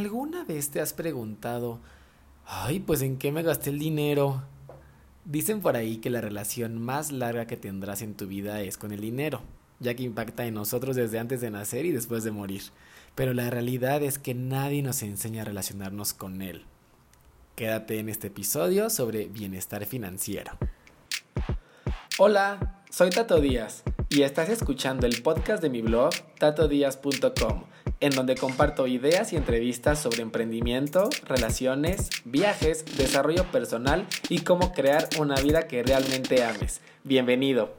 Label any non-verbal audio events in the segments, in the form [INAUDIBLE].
¿Alguna vez te has preguntado, ay, pues en qué me gasté el dinero? Dicen por ahí que la relación más larga que tendrás en tu vida es con el dinero, ya que impacta en nosotros desde antes de nacer y después de morir. Pero la realidad es que nadie nos enseña a relacionarnos con él. Quédate en este episodio sobre bienestar financiero. Hola, soy Tato Díaz y estás escuchando el podcast de mi blog tatodíaz.com en donde comparto ideas y entrevistas sobre emprendimiento, relaciones, viajes, desarrollo personal y cómo crear una vida que realmente ames. Bienvenido.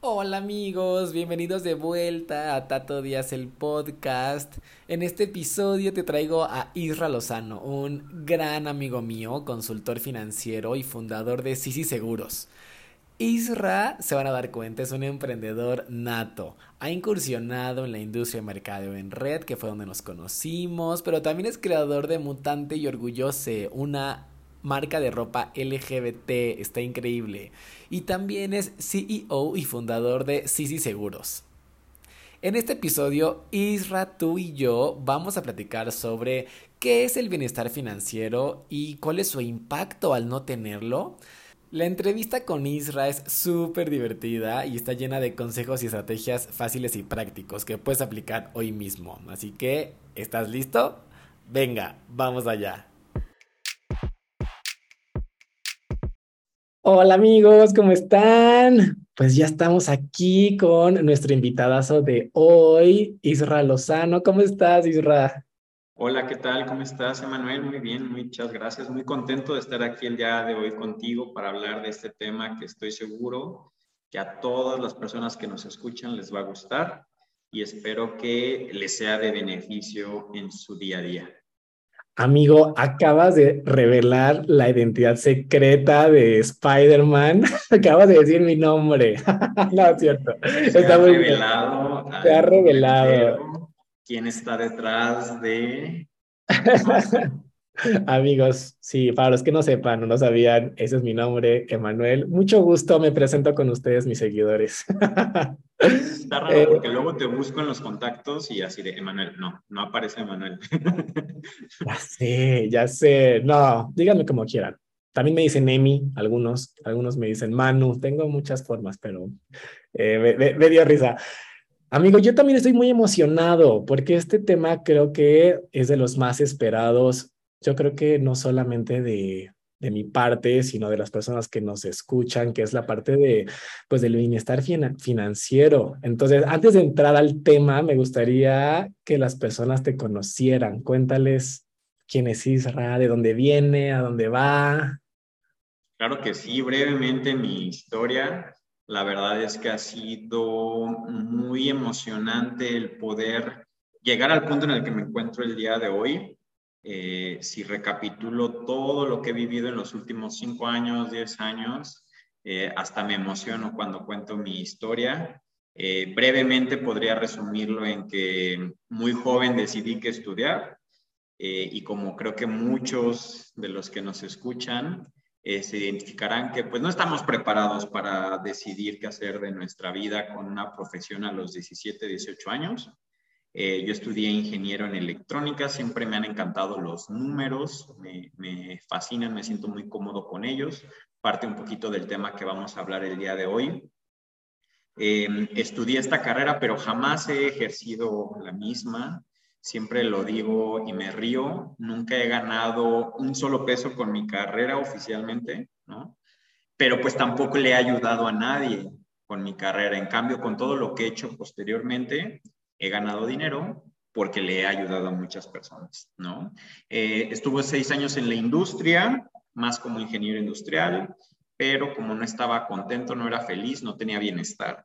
Hola amigos, bienvenidos de vuelta a Tato Díaz el podcast. En este episodio te traigo a Isra Lozano, un gran amigo mío, consultor financiero y fundador de Sisi Seguros. Isra, se van a dar cuenta, es un emprendedor nato. Ha incursionado en la industria de mercado en red, que fue donde nos conocimos, pero también es creador de Mutante y Orgullose, una marca de ropa LGBT, está increíble. Y también es CEO y fundador de Sisi Seguros. En este episodio, Isra, tú y yo vamos a platicar sobre qué es el bienestar financiero y cuál es su impacto al no tenerlo. La entrevista con Isra es súper divertida y está llena de consejos y estrategias fáciles y prácticos que puedes aplicar hoy mismo. Así que, ¿estás listo? Venga, vamos allá. Hola amigos, ¿cómo están? Pues ya estamos aquí con nuestro invitadazo de hoy, Isra Lozano. ¿Cómo estás, Isra? Hola, ¿qué tal? ¿Cómo estás, Emanuel? Muy bien, muchas gracias. Muy contento de estar aquí el día de hoy contigo para hablar de este tema que estoy seguro que a todas las personas que nos escuchan les va a gustar y espero que les sea de beneficio en su día a día. Amigo, acabas de revelar la identidad secreta de Spider-Man. [LAUGHS] acabas de decir mi nombre. [LAUGHS] no, es cierto. Se Está ha muy revelado. Se ha revelado quién está detrás de... [LAUGHS] Amigos, sí, para los que no sepan o no sabían, ese es mi nombre, Emanuel. Mucho gusto, me presento con ustedes, mis seguidores. [LAUGHS] Está raro eh, porque luego te busco en los contactos y así de Emanuel, no, no aparece Emanuel. [LAUGHS] ya sé, ya sé, no, díganme como quieran. También me dicen Emi, algunos, algunos me dicen Manu, tengo muchas formas, pero eh, me dio risa. Amigo, yo también estoy muy emocionado porque este tema creo que es de los más esperados. Yo creo que no solamente de, mi parte, sino de las personas que nos escuchan, que es la parte de, pues, del bienestar financiero. Entonces, antes de entrar al tema, me gustaría que las personas te conocieran. Cuéntales quién es Isra, de dónde viene, a dónde va. Claro que sí, brevemente mi historia. La verdad es que ha sido muy emocionante el poder llegar al punto en el que me encuentro el día de hoy. Eh, si recapitulo todo lo que he vivido en los últimos cinco años, diez años, eh, hasta me emociono cuando cuento mi historia. Eh, brevemente podría resumirlo en que muy joven decidí que estudiar y como creo que muchos de los que nos escuchan, eh, se identificarán que pues no estamos preparados para decidir qué hacer de nuestra vida con una profesión a los 17, 18 años. Eh, yo estudié ingeniero en electrónica, siempre me han encantado los números, me, fascinan, me siento muy cómodo con ellos. Parte un poquito del tema que vamos a hablar el día de hoy. Eh, estudié esta carrera, pero jamás he ejercido la misma siempre lo digo y me río, nunca he ganado un solo peso con mi carrera oficialmente, ¿no? Pero pues tampoco le he ayudado a nadie con mi carrera. En cambio, con todo lo que he hecho posteriormente, he ganado dinero porque le he ayudado a muchas personas, ¿no? Eh, estuve seis años en la industria, más como ingeniero industrial, pero como no estaba contento, no era feliz, no tenía bienestar.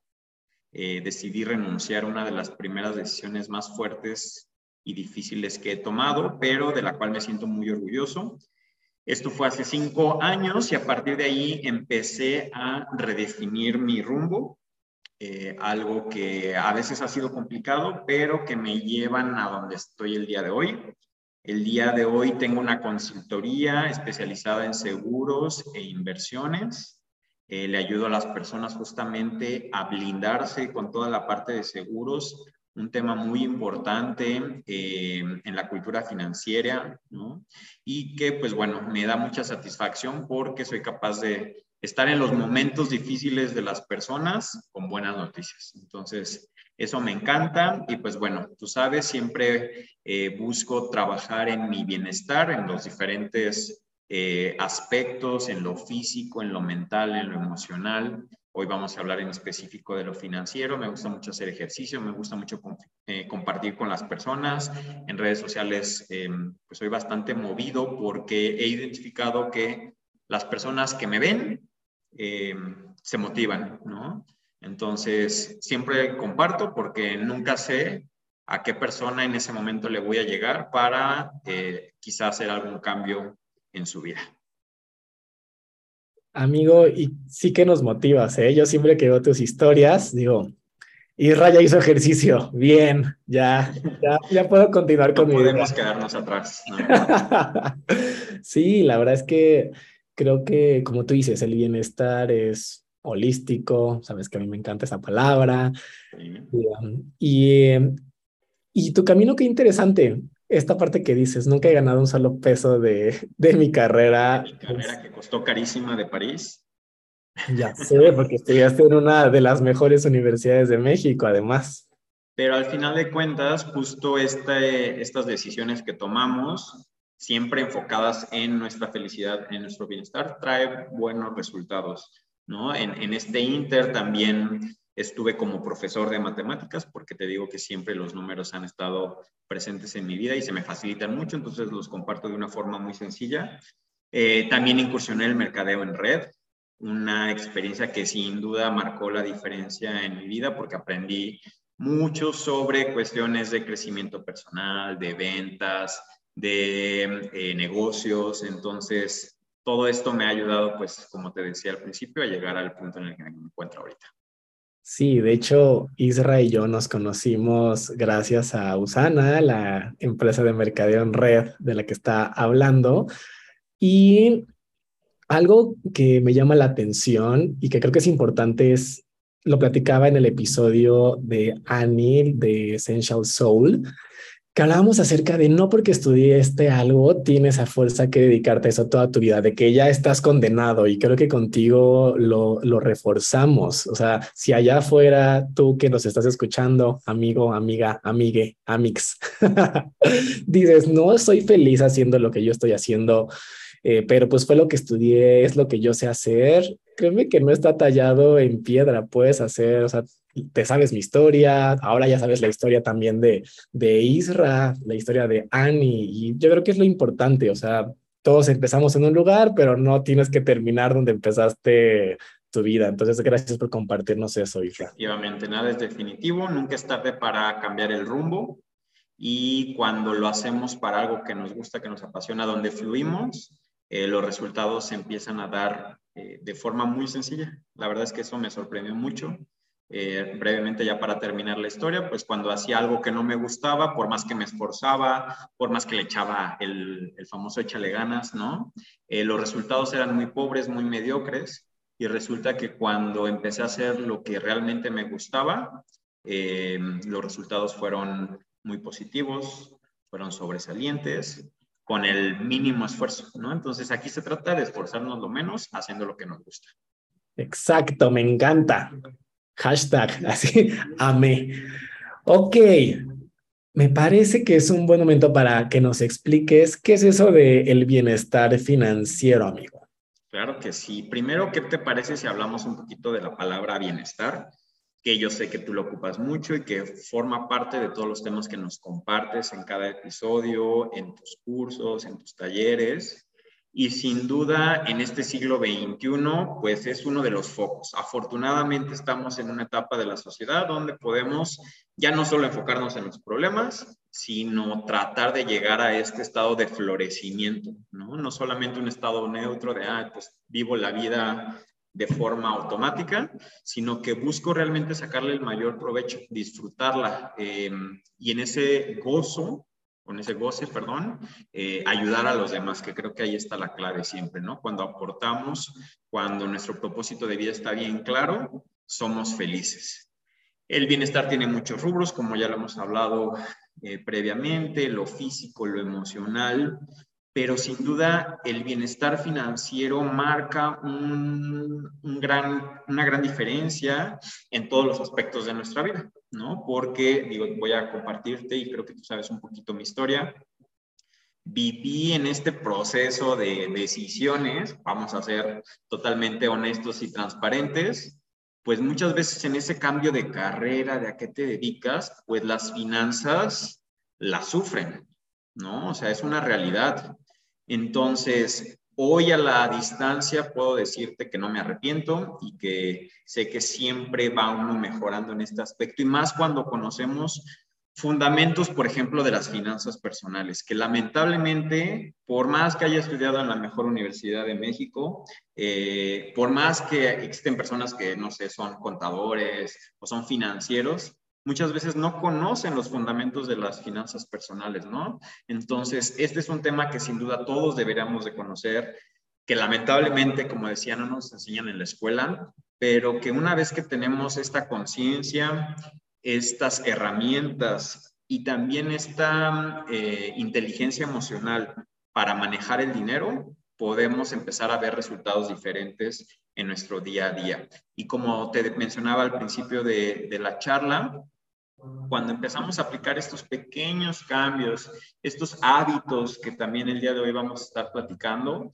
Eh, decidí renunciar a una de las primeras decisiones más fuertes y difíciles que he tomado, pero de la cual me siento muy orgulloso. Esto fue hace cinco años y a partir de ahí empecé a redefinir mi rumbo, eh, algo que a veces ha sido complicado, pero que me llevan a donde estoy el día de hoy. El día de hoy tengo una consultoría especializada en seguros e inversiones. Eh, le ayudo a las personas justamente a blindarse con toda la parte de seguros un tema muy importante eh, en la cultura financiera. Y que, pues bueno, me da mucha satisfacción porque soy capaz de estar en los momentos difíciles de las personas con buenas noticias. Entonces, eso me encanta y pues bueno, tú sabes, siempre eh, busco trabajar en mi bienestar, en los diferentes eh, aspectos, en lo físico, en lo mental, en lo emocional. Hoy vamos a hablar en específico de lo financiero. Me gusta mucho hacer ejercicio, me gusta mucho eh, compartir con las personas. En redes sociales, em, pues soy bastante movido porque he identificado que las personas que me ven em, se motivan, ¿no? Entonces, siempre comparto porque nunca sé a qué persona en ese momento le voy a llegar para eh, quizás hacer algún cambio en su vida. Amigo, y sí que nos motivas, ¿eh? Yo siempre que veo tus historias, digo, y Raya hizo ejercicio, bien, ya, ya, puedo continuar con mi vida. podemos quedarnos atrás. [LAUGHS] sí, la verdad es que creo que, como tú dices, el bienestar es holístico, sabes que a mí me encanta esa palabra. Y, y, tu camino, qué interesante. Esta parte que dices, nunca he ganado un solo peso de, de mi carrera. [LAUGHS] Mi carrera que costó carísima de París. Ya sé, porque estudiaste en una de las mejores universidades de México, además. Pero al final de cuentas, justo este, estas decisiones que tomamos, siempre enfocadas en nuestra felicidad, en nuestro bienestar, trae buenos resultados. ¿no? En, este Inter también estuve como profesor de matemáticas, porque te digo que siempre los números han estado presentes en mi vida y se me facilitan mucho, entonces los comparto de una forma muy sencilla. Eh, también incursioné el mercadeo en red, una experiencia que sin duda marcó la diferencia en mi vida porque aprendí mucho sobre cuestiones de crecimiento personal, de ventas, de eh, negocios, entonces todo esto me ha ayudado, pues, como te decía al principio, a llegar al punto en el que me encuentro ahorita. Sí, de hecho, Isra y yo nos conocimos gracias a Usana, la empresa de mercadeo en red de la que está hablando. Y algo que me llama la atención y que creo que es importante es, lo platicaba en el episodio de Annie de Essential Soul, hablábamos acerca de no porque estudiaste algo tienes a fuerza que dedicarte a eso toda tu vida, de que ya estás condenado y creo que contigo lo, lo reforzamos. O sea, si allá afuera tú que nos estás escuchando, amigo, amiga, amigue, amix, [LAUGHS] dices, no soy feliz haciendo lo que yo estoy haciendo, eh, pero pues fue lo que estudié, es lo que yo sé hacer. Créeme que no está tallado en piedra, puedes hacer, o sea, te sabes mi historia, ahora ya sabes la historia también de, de Isra, la historia de Annie, y yo creo que es lo importante, o sea, todos empezamos en un lugar, pero no tienes que terminar donde empezaste tu vida. Entonces, gracias por compartirnos eso, Isra. Efectivamente, nada es definitivo, nunca es tarde para cambiar el rumbo y cuando lo hacemos para algo que nos gusta, que nos apasiona, donde fluimos, eh, los resultados se empiezan a dar eh, de forma muy sencilla. La verdad es que eso me sorprendió mucho. Eh, brevemente ya para terminar la historia, pues cuando hacía algo que no me gustaba, por más que me esforzaba, por más que le echaba el, el famoso échale ganas, ¿no? los resultados eran muy pobres, muy mediocres, y resulta que cuando empecé a hacer lo que realmente me gustaba, los resultados fueron muy positivos, fueron sobresalientes con el mínimo esfuerzo, ¿no? Entonces aquí se trata de esforzarnos lo menos haciendo lo que nos gusta. Exacto, me encanta. Hashtag, [LAUGHS] así, amé. Ok, me parece que es un buen momento para que nos expliques qué es eso de el bienestar financiero, amigo. Claro que sí. Primero, ¿qué te parece si hablamos un poquito de la palabra bienestar? que yo sé que tú lo ocupas mucho y que forma parte de todos los temas que nos compartes en cada episodio, en tus cursos, en tus talleres. Y sin duda, en este siglo XXI, pues es uno de los focos. Afortunadamente estamos en una etapa de la sociedad donde podemos ya no solo enfocarnos en los problemas, sino tratar de llegar a este estado de florecimiento, ¿no? No solamente un estado neutro de, ah, pues vivo la vida de forma automática, sino que busco realmente sacarle el mayor provecho, disfrutarla em, y en ese gozo, con ese goce, perdón, eh, ayudar a los demás, que creo que ahí está la clave siempre, ¿no? Cuando aportamos, cuando nuestro propósito de vida está bien claro, somos felices. El bienestar tiene muchos rubros, como ya lo hemos hablado eh, previamente, lo físico, lo emocional, pero sin duda el bienestar financiero marca un, gran, una gran diferencia en todos los aspectos de nuestra vida, ¿no? Porque, digo, voy a compartirte y creo que tú sabes un poquito mi historia. Viví en este proceso de decisiones, vamos a ser totalmente honestos y transparentes, pues muchas veces en ese cambio de carrera, de a qué te dedicas, pues las finanzas las sufren, ¿no? O sea, es una realidad. Entonces, hoy a la distancia puedo decirte que no me arrepiento y que sé que siempre va uno mejorando en este aspecto y más cuando conocemos fundamentos, por ejemplo, de las finanzas personales, que lamentablemente, por más que haya estudiado en la mejor universidad de México, eh, por más que existen personas que, no sé, son contadores o son financieros, muchas veces no conocen los fundamentos de las finanzas personales, ¿no? Entonces, este es un tema que sin duda todos deberíamos de conocer, que lamentablemente, como decía, no nos enseñan en la escuela, pero que una vez que tenemos esta conciencia estas herramientas y también esta eh, inteligencia emocional para manejar el dinero, podemos empezar a ver resultados diferentes en nuestro día a día. Y como te mencionaba al principio de, de la charla, cuando empezamos a aplicar estos pequeños cambios, estos hábitos que también el día de hoy vamos a estar platicando,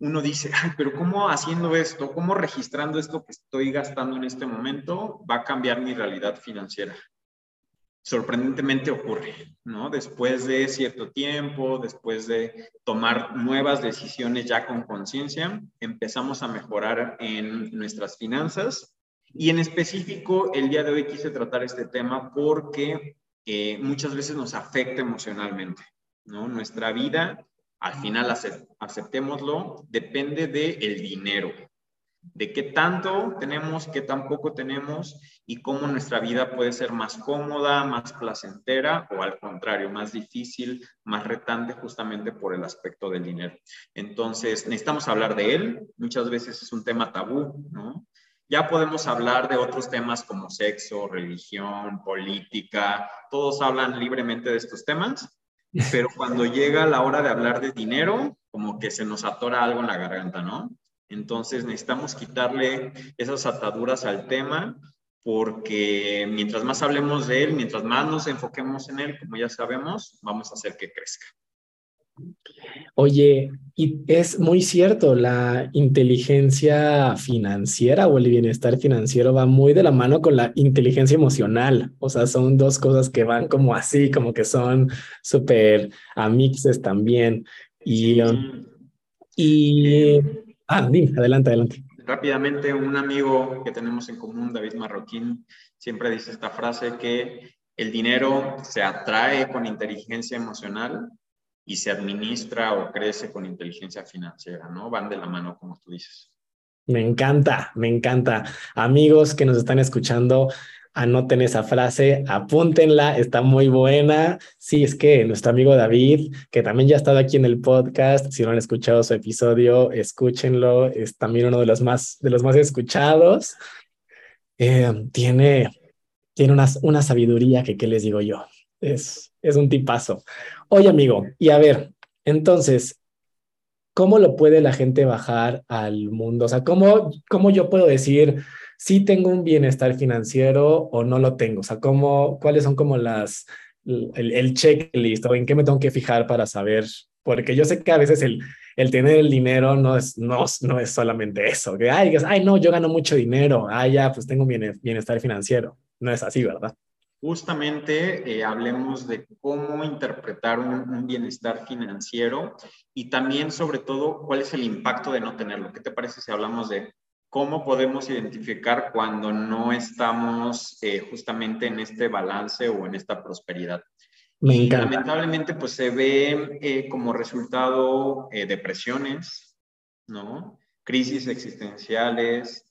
uno dice, ay, pero ¿cómo haciendo esto, cómo registrando esto que estoy gastando en este momento va a cambiar mi realidad financiera? Sorprendentemente ocurre, ¿no? Después de cierto tiempo, después de tomar nuevas decisiones ya con conciencia, empezamos a mejorar en nuestras finanzas. Y en específico, el día de hoy quise tratar este tema porque eh, muchas veces nos afecta emocionalmente, ¿no? Nuestra vida al final aceptémoslo, depende del el dinero, de qué tanto tenemos, qué tan poco tenemos y cómo nuestra vida puede ser más cómoda, más placentera o al contrario, más difícil, más retante justamente por el aspecto del dinero. Entonces, necesitamos hablar de él, muchas veces es un tema tabú, ¿no? Ya podemos hablar de otros temas como sexo, religión, política, todos hablan libremente de estos temas, pero cuando llega la hora de hablar de dinero, como que se nos atora algo en la garganta, ¿no? Entonces necesitamos quitarle esas ataduras al tema porque mientras más hablemos de él, mientras más nos enfoquemos en él, como ya sabemos, vamos a hacer que crezca. Oye, y es muy cierto, la inteligencia financiera o el bienestar financiero va muy de la mano con la inteligencia emocional. O sea, son dos cosas que van como así, como que son súper amixes también. Y, um, y ah, dime, adelante, adelante. Rápidamente, un amigo que tenemos en común, David Marroquín, siempre dice esta frase que el dinero se atrae con inteligencia emocional y se administra o crece con inteligencia financiera, ¿no? Van de la mano, como tú dices. Me encanta, me encanta. Amigos que nos están escuchando, anoten esa frase, apúntenla, está muy buena. Sí, es que nuestro amigo David, que también ya ha estado aquí en el podcast, si no han escuchado su episodio, escúchenlo, es también uno de los más, de los más escuchados. Eh, tiene, tiene una, una sabiduría que, ¿qué les digo yo? Es, es un tipazo. Oye, amigo, y a ver, entonces, ¿cómo lo puede la gente bajar al mundo? O sea, ¿cómo, cómo yo puedo decir si tengo un bienestar financiero o no lo tengo? O sea, ¿cómo, ¿cuáles son como las, el, el checklist o en qué me tengo que fijar para saber? Porque yo sé que a veces el, el tener el dinero no es, no, no es solamente eso, que, ay, ay, no, yo gano mucho dinero, ay, ya, pues tengo un bienestar financiero. No es así, ¿verdad? justamente eh, hablemos de cómo interpretar un, bienestar financiero y también sobre todo cuál es el impacto de no tenerlo. ¿Qué te parece si hablamos de cómo podemos identificar cuando no estamos eh, justamente en este balance o en esta prosperidad? y lamentablemente pues se ve eh, como resultado depresiones, ¿no? Crisis existenciales,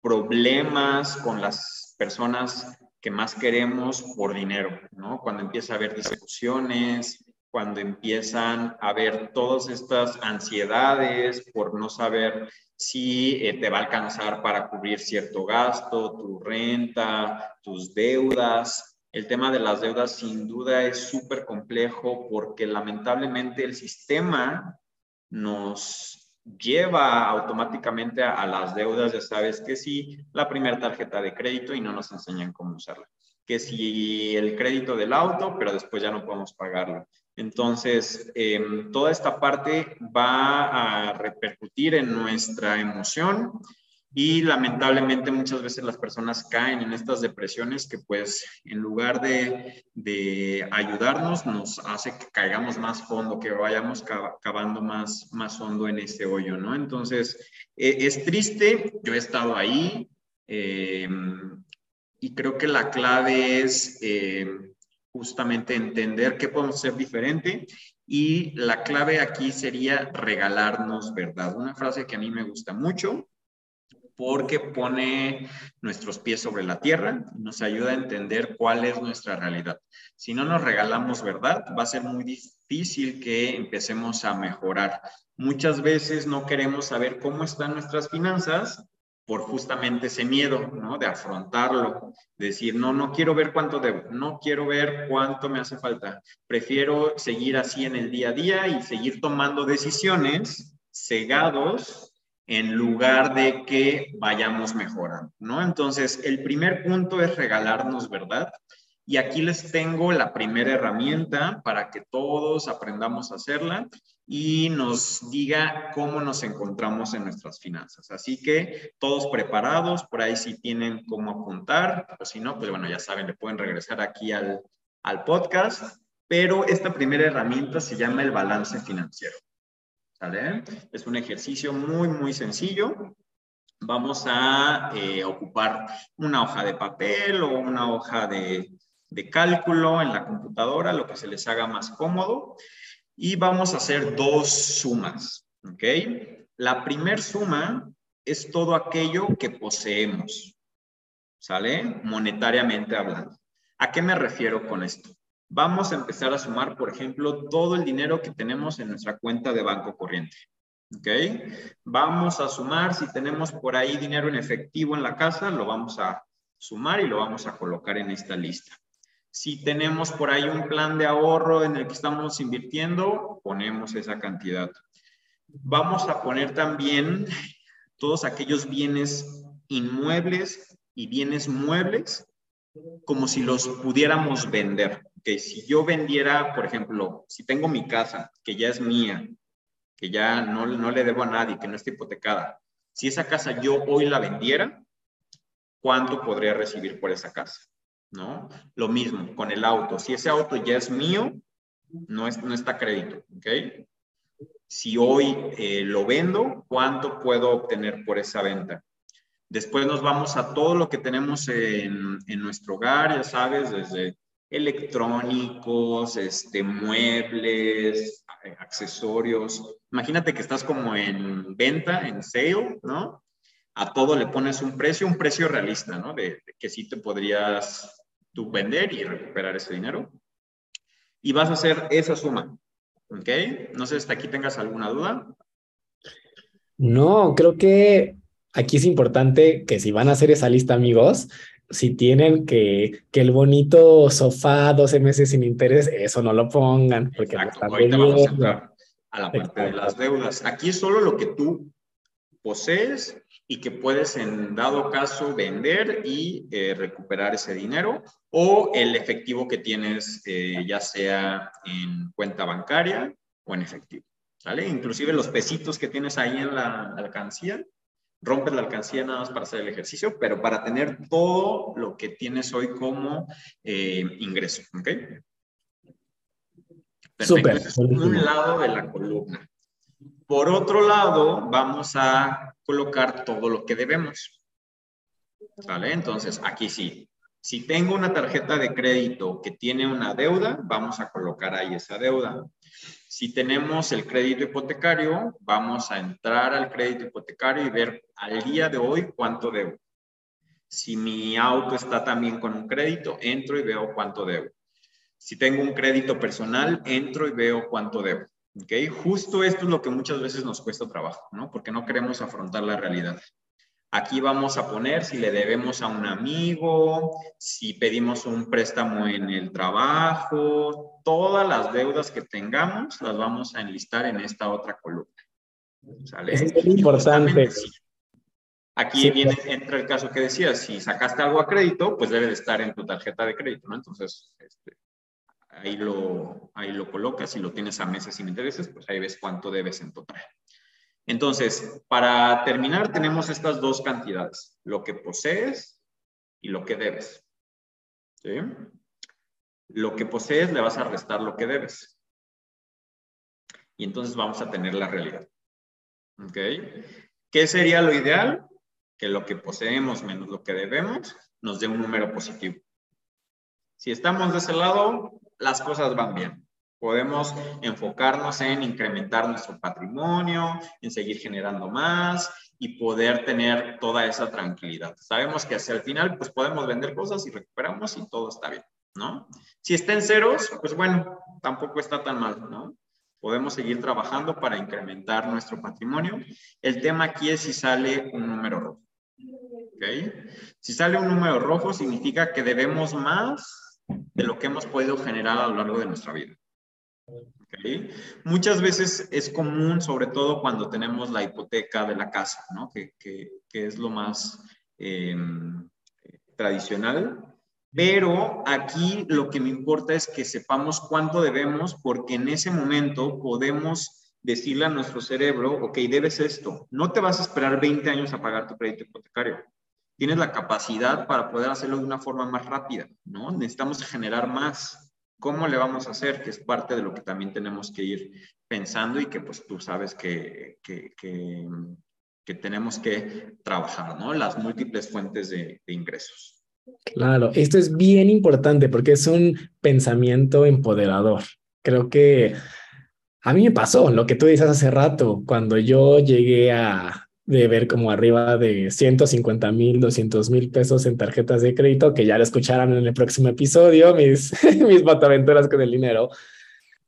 problemas con las personas que más queremos por dinero, ¿no? Cuando empieza a haber discusiones, cuando empiezan a ver todas estas ansiedades por no saber si eh, te va a alcanzar para cubrir cierto gasto, tu renta, tus deudas. El tema de las deudas sin duda es súper complejo porque lamentablemente el sistema nos lleva automáticamente a, a, las deudas, ya sabes que sí, la primera tarjeta de crédito y no nos enseñan cómo usarla. Que si el crédito del auto, pero después ya no podemos pagarlo. Entonces, em, toda esta parte va a repercutir en nuestra emoción y lamentablemente muchas veces las personas caen en estas depresiones que pues en lugar de, de ayudarnos nos hace que caigamos más fondo, que vayamos cavando más, más hondo en este hoyo, ¿no? Entonces, e, es triste, yo he estado ahí em, y creo que la clave es... Justamente entender qué podemos hacer diferente y la clave aquí sería regalarnos verdad. Una frase que a mí me gusta mucho porque pone nuestros pies sobre la tierra, nos ayuda a entender cuál es nuestra realidad. Si no nos regalamos verdad, va a ser muy difícil que empecemos a mejorar. Muchas veces no queremos saber cómo están nuestras finanzas por justamente ese miedo, ¿no? De afrontarlo, decir, no, no quiero ver cuánto debo, no quiero ver cuánto me hace falta, prefiero seguir así en el día a día y seguir tomando decisiones cegados en lugar de que vayamos mejorando, ¿no? Entonces, el primer punto es regalarnos verdad. Y aquí les tengo la primera herramienta para que todos aprendamos a hacerla y nos diga cómo nos encontramos en nuestras finanzas. Así que todos preparados, por ahí si tienen cómo apuntar, o si no, pues bueno, ya saben, le pueden regresar aquí al, al podcast. Pero esta primera herramienta se llama el balance financiero. ¿Sale? Es un ejercicio muy, muy sencillo. Vamos a eh, ocupar una hoja de papel o una hoja de, de cálculo en la computadora, lo que se les haga más cómodo. Y vamos a hacer dos sumas, ¿ok? La primer suma es todo aquello que poseemos, ¿sale? Monetariamente hablando. ¿A qué me refiero con esto? Vamos a empezar a sumar, por ejemplo, todo el dinero que tenemos en nuestra cuenta de banco corriente. ¿Ok? Vamos a sumar, si tenemos por ahí dinero en efectivo en la casa, lo vamos a sumar y lo vamos a colocar en esta lista. Si tenemos por ahí un plan de ahorro en el que estamos invirtiendo, ponemos esa cantidad. Vamos a poner también todos aquellos bienes inmuebles y bienes muebles como si los pudiéramos vender. Que si yo vendiera, por ejemplo, si tengo mi casa, que ya es mía, que ya no, no le debo a nadie, que no está hipotecada, si esa casa yo hoy la vendiera, ¿cuánto podría recibir por esa casa? ¿No? Lo mismo con el auto. Si ese auto ya es mío, no, es, no está crédito, ¿ok? Si hoy eh, lo vendo, ¿cuánto puedo obtener por esa venta? Después nos vamos a todo lo que tenemos en, en nuestro hogar, ya sabes, desde electrónicos, este, muebles, accesorios. Imagínate que estás como en venta, en sale, ¿no? A todo le pones un precio, un precio realista, ¿no? De, de que sí te podrías tú vender y recuperar ese dinero. Y vas a hacer esa suma. ¿Ok? No sé si hasta aquí tengas alguna duda. No, creo que aquí es importante que si van a hacer esa lista, amigos, si tienen que, que el bonito sofá 12 meses sin interés, eso no lo pongan. Porque Exacto. Ahorita vamos a entrar a la parte de las deudas. Aquí es solo lo que tú posees y que puedes en dado caso vender y eh, recuperar ese dinero o el efectivo que tienes eh, ya sea en cuenta bancaria o en efectivo. ¿Vale? Inclusive los pesitos que tienes ahí en la alcancía, rompes la alcancía nada más para hacer el ejercicio, pero para tener todo lo que tienes hoy como eh, ingreso. Perfecto. es un lado de la columna. Por otro lado, vamos a colocar todo lo que debemos. ¿Vale? Entonces, aquí sí. Si tengo una tarjeta de crédito que tiene una deuda, vamos a colocar ahí esa deuda. Si tenemos el crédito hipotecario, vamos a entrar al crédito hipotecario y ver al día de hoy cuánto debo. Si mi auto está también con un crédito, entro y veo cuánto debo. Si tengo un crédito personal, entro y veo cuánto debo. ¿Ok? Justo esto es lo que muchas veces nos cuesta trabajo, ¿no? Porque no queremos afrontar la realidad. Aquí vamos a poner si le debemos a un amigo, si pedimos un préstamo en el trabajo, todas las deudas que tengamos las vamos a enlistar en esta otra columna. ¿Sale? Es importante. Aquí viene, entra el caso que decías, si sacaste algo a crédito, pues debe de estar en tu tarjeta de crédito, ¿no? Entonces, este, ahí, lo, ahí lo colocas, si lo tienes a meses sin intereses, pues ahí ves cuánto debes en total. Entonces, para terminar, tenemos estas dos cantidades, lo que posees y lo que debes. ¿Sí? Lo que posees le vas a restar lo que debes. Y entonces vamos a tener la realidad. ¿Ok? ¿Qué sería lo ideal? que lo que poseemos menos lo que debemos nos dé un número positivo. Si estamos de ese lado, las cosas van bien. Podemos enfocarnos en incrementar nuestro patrimonio, en seguir generando más y poder tener toda esa tranquilidad. Sabemos que hacia el final, pues podemos vender cosas y recuperamos y todo está bien, ¿no? Si está en ceros, pues bueno, tampoco está tan mal, ¿no? Podemos seguir trabajando para incrementar nuestro patrimonio. El tema aquí es si sale un número rojo. Si sale un número rojo, significa que debemos más de lo que hemos podido generar a lo largo de nuestra vida. Muchas veces es común, sobre todo cuando tenemos la hipoteca de la casa, ¿no? que, es lo más em, tradicional. Pero aquí lo que me importa es que sepamos cuánto debemos, porque en ese momento podemos decirle a nuestro cerebro, ok, debes esto. No te vas a esperar 20 años a pagar tu crédito hipotecario. Tienes la capacidad para poder hacerlo de una forma más rápida, ¿no? Necesitamos generar más. ¿Cómo le vamos a hacer? Que es parte de lo que también tenemos que ir pensando y que pues tú sabes que, que, que, tenemos que trabajar, ¿no? Las múltiples fuentes de, de ingresos. Claro, esto es bien importante porque es un pensamiento empoderador. Creo que a mí me pasó lo que tú dices hace rato, cuando yo llegué a ver como arriba de 150 mil, 200 mil pesos en tarjetas de crédito, que ya lo escucharán en el próximo episodio, mis, [LAUGHS] mis con el dinero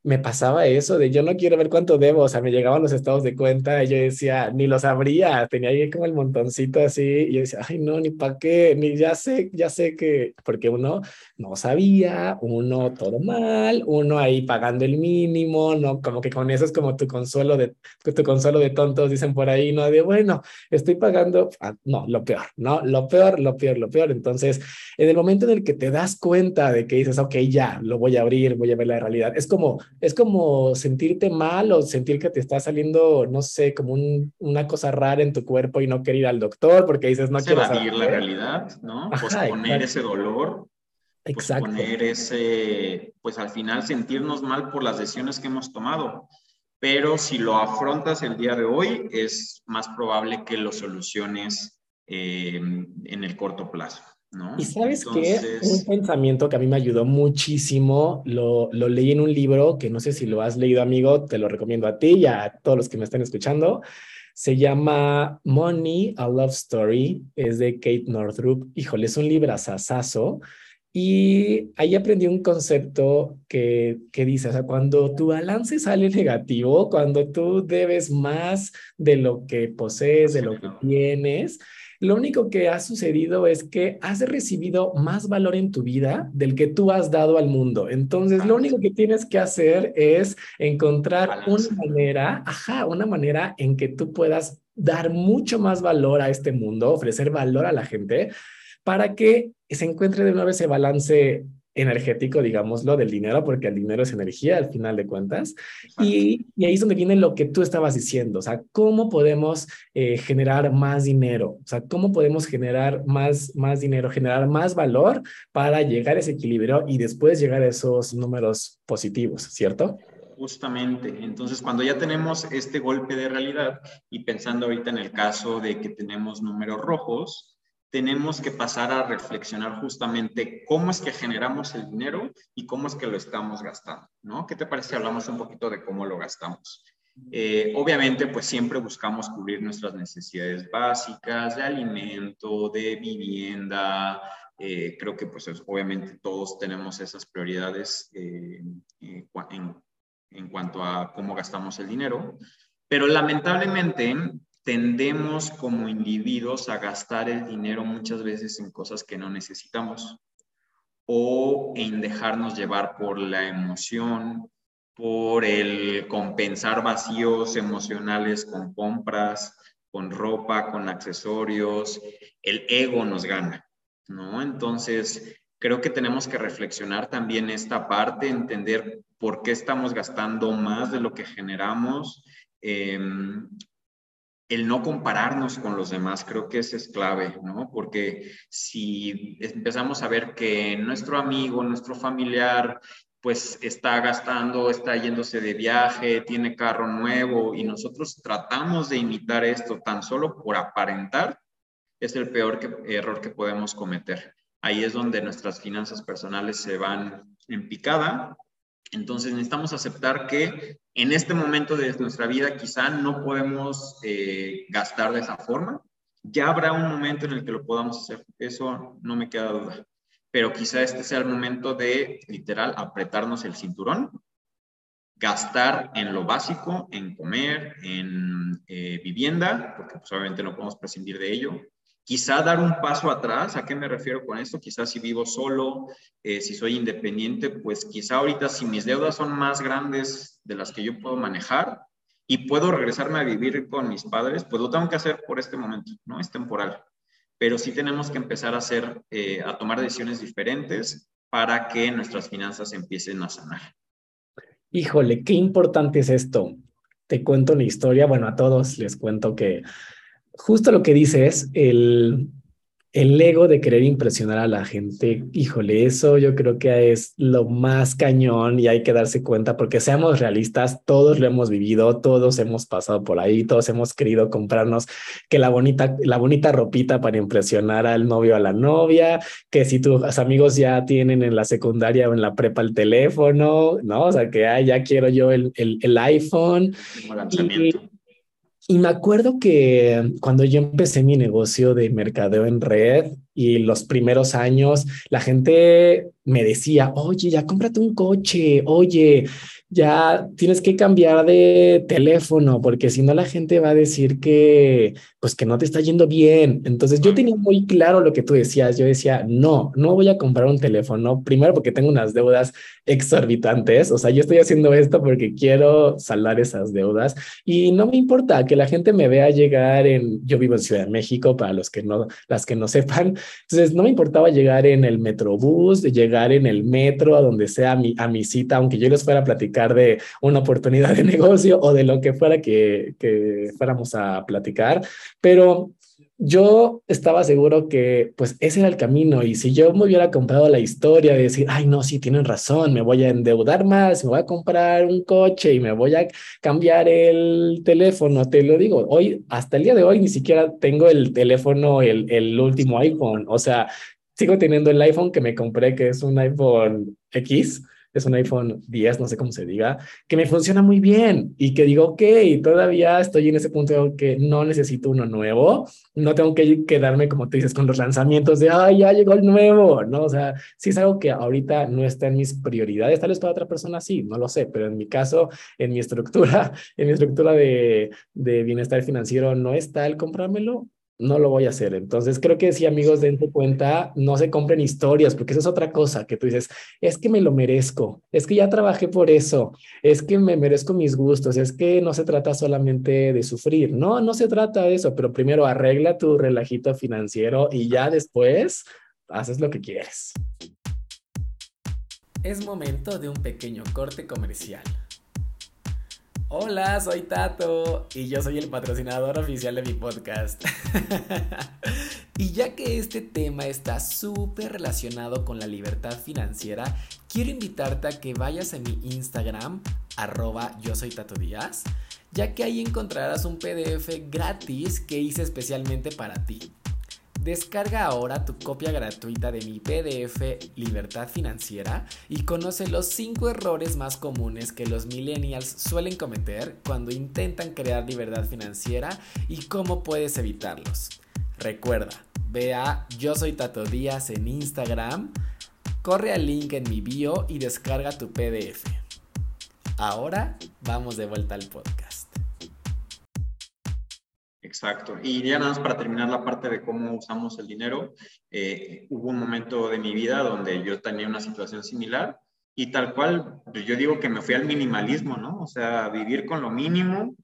me pasaba eso de yo no quiero ver cuánto debo, o sea, me llegaban los estados de cuenta y yo decía, ni los abría, tenía ahí como el montoncito así y yo decía, ay no, ni para qué, ni ya sé, ya sé que, porque uno no sabía, uno todo mal, uno ahí pagando el mínimo, no, como que con eso es como tu consuelo de, tu consuelo de tontos, dicen por ahí, no, de bueno, estoy pagando, ah, no, lo peor, no, lo peor, lo peor, lo peor. Entonces, en el momento en el que te das cuenta de que dices, ok, ya, lo voy a abrir, voy a ver la realidad, es como es como sentirte mal o sentir que te está saliendo, no sé, como una cosa rara en tu cuerpo y no querer ir al doctor porque dices, no quiero saber. la realidad, ¿no? posponer ese dolor. Exacto. Posponer ese, pues al final sentirnos mal por las decisiones que hemos tomado. Pero si lo afrontas el día de hoy, es más probable que lo soluciones eh, en el corto plazo. Y sabes que un pensamiento que a mí me ayudó muchísimo, lo, lo leí en un libro que no sé si lo has leído, amigo, te lo recomiendo a ti y a todos los que me están escuchando. Se llama Money, a Love Story, es de Kate Northrup. Híjole, es un libro asasazo. Y ahí aprendí un concepto que, que dice, o sea, cuando tu balance sale negativo, cuando tú debes más de lo que posees, de lo que tienes, lo único que ha sucedido es que has recibido más valor en tu vida del que tú has dado al mundo. Entonces, lo único que tienes que hacer es encontrar una manera, ajá, una manera en que tú puedas dar mucho más valor a este mundo, ofrecer valor a la gente para que se encuentre de nuevo ese balance energético, digámoslo, del dinero, porque el dinero es energía al final de cuentas. Y, ahí es donde viene lo que tú estabas diciendo, o sea, cómo podemos eh, generar más dinero, o sea, cómo podemos generar más, más dinero, generar más valor para llegar a ese equilibrio y después llegar a esos números positivos, ¿cierto? Justamente, entonces cuando ya tenemos este golpe de realidad y pensando ahorita en el caso de que tenemos números rojos, tenemos que pasar a reflexionar justamente cómo es que generamos el dinero y cómo es que lo estamos gastando, ¿no? ¿Qué te parece si hablamos un poquito de cómo lo gastamos? Eh, obviamente, pues siempre buscamos cubrir nuestras necesidades básicas de alimento, de vivienda, Eh, creo que pues obviamente todos tenemos esas prioridades eh, en, en cuanto a cómo gastamos el dinero, pero lamentablemente tendemos como individuos a gastar el dinero muchas veces en cosas que no necesitamos o en dejarnos llevar por la emoción, por el compensar vacíos emocionales con compras, con ropa, con accesorios. El ego nos gana, ¿no? Entonces, creo que tenemos que reflexionar también esta parte, entender por qué estamos gastando más de lo que generamos. Em, el no compararnos con los demás, creo que ese es clave, ¿no? Porque si empezamos a ver que nuestro amigo, nuestro familiar, pues está gastando, está yéndose de viaje, tiene carro nuevo y nosotros tratamos de imitar esto tan solo por aparentar, es el peor error que podemos cometer. Ahí es donde nuestras finanzas personales se van en picada entonces necesitamos aceptar que en este momento de nuestra vida quizá no podemos eh, gastar de esa forma. Ya habrá un momento en el que lo podamos hacer, eso no me queda duda. Pero quizá este sea el momento de literal apretarnos el cinturón, gastar en lo básico, en comer, en eh, vivienda, porque pues, obviamente no podemos prescindir de ello, Quizá dar un paso atrás, ¿a qué me refiero con esto? Quizá si vivo solo, eh, si soy independiente, pues quizá ahorita si mis deudas son más grandes de las que yo puedo manejar y puedo regresarme a vivir con mis padres, pues lo tengo que hacer por este momento, ¿no? Es temporal. Pero sí tenemos que empezar a hacer, eh, a tomar decisiones diferentes para que nuestras finanzas empiecen a sanar. Híjole, qué importante es esto. Te cuento una historia, bueno, a todos les cuento que justo lo que dice es el, el ego de querer impresionar a la gente, híjole, eso yo creo que es lo más cañón y hay que darse cuenta porque seamos realistas, todos lo hemos vivido, todos hemos pasado por ahí, todos hemos querido comprarnos que la bonita, la bonita ropita para impresionar al novio o a la novia, que si tus amigos ya tienen en la secundaria o en la prepa el teléfono, ¿no? O sea, que ya quiero yo el, el, el iPhone. Y me acuerdo que cuando yo empecé mi negocio de mercadeo en red y los primeros años, la gente me decía, oye, ya cómprate un coche, oye, ya tienes que cambiar de teléfono, porque si no la gente va a decir que, pues que no te está yendo bien. Entonces yo tenía muy claro lo que tú decías. Yo decía, no, no voy a comprar un teléfono. Primero porque tengo unas deudas exorbitantes. O sea, yo estoy haciendo esto porque quiero saldar esas deudas y no me importa que la gente me vea llegar en, yo vivo en Ciudad de México, para los que no, las que no sepan. Entonces no me importaba llegar en el metrobús, llegar en el metro, a donde sea mi, a mi cita, aunque yo les fuera a platicar de una oportunidad de [LAUGHS] negocio o de lo que fuera que, que fuéramos a platicar, pero yo estaba seguro que pues ese era el camino y si yo me hubiera comprado la historia de decir, ay no, sí tienen razón, me voy a endeudar más, me voy a comprar un coche y me voy a cambiar el teléfono, te lo digo, hoy, hasta el día de hoy ni siquiera tengo el teléfono, el, el último iPhone, o sea, sigo teniendo el iPhone que me compré, que es un iPhone X, es un iPhone 10, no sé cómo se diga, que me funciona muy bien y que digo, ok, todavía estoy en ese punto que no necesito uno nuevo, no tengo que quedarme, como tú dices, con los lanzamientos de, ay, ya llegó el nuevo, ¿no? O sea, sí es algo que ahorita no está en mis prioridades, tal vez para otra persona sí, no lo sé, pero en mi caso, en mi estructura, [LAUGHS] en mi estructura de, de bienestar financiero no está el comprármelo, no lo voy a hacer. Entonces, creo que si amigos, dense cuenta, no se compren historias, porque esa es otra cosa que tú dices, es que me lo merezco, es que ya trabajé por eso, es que me merezco mis gustos, es que no se trata solamente de sufrir. No, no se trata de eso, pero primero arregla tu relajito financiero y ya después haces lo que quieres. Es momento de un pequeño corte comercial. Hola, soy Tato y yo soy el patrocinador oficial de mi podcast. [LAUGHS] y ya que este tema está súper relacionado con la libertad financiera, quiero invitarte a que vayas a mi Instagram, arroba yo soy Tato Díaz, ya que ahí encontrarás un PDF gratis que hice especialmente para ti. Descarga ahora tu copia gratuita de mi PDF Libertad Financiera y conoce los 5 errores más comunes que los millennials suelen cometer cuando intentan crear libertad financiera y cómo puedes evitarlos. Recuerda, Ve a Yo Soy Tato Díaz en Instagram, corre al link en mi bio y descarga tu PDF. Ahora vamos de vuelta al podcast. Exacto. Y ya nada más para terminar la parte de cómo usamos el dinero, eh, hubo un momento de mi vida donde yo tenía una situación similar y tal cual, pues yo digo que me fui al minimalismo, ¿no? O sea, vivir con lo mínimo,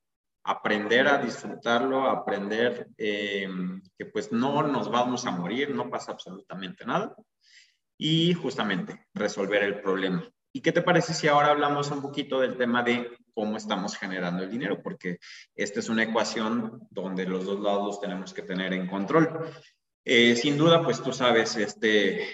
aprender a disfrutarlo, aprender eh, que pues no nos vamos a morir, no pasa absolutamente nada y justamente resolver el problema. ¿Y qué te parece si ahora hablamos un poquito del tema de cómo estamos generando el dinero? Porque esta es una ecuación donde los dos lados tenemos que tener en control. Eh, sin duda, pues tú sabes, este,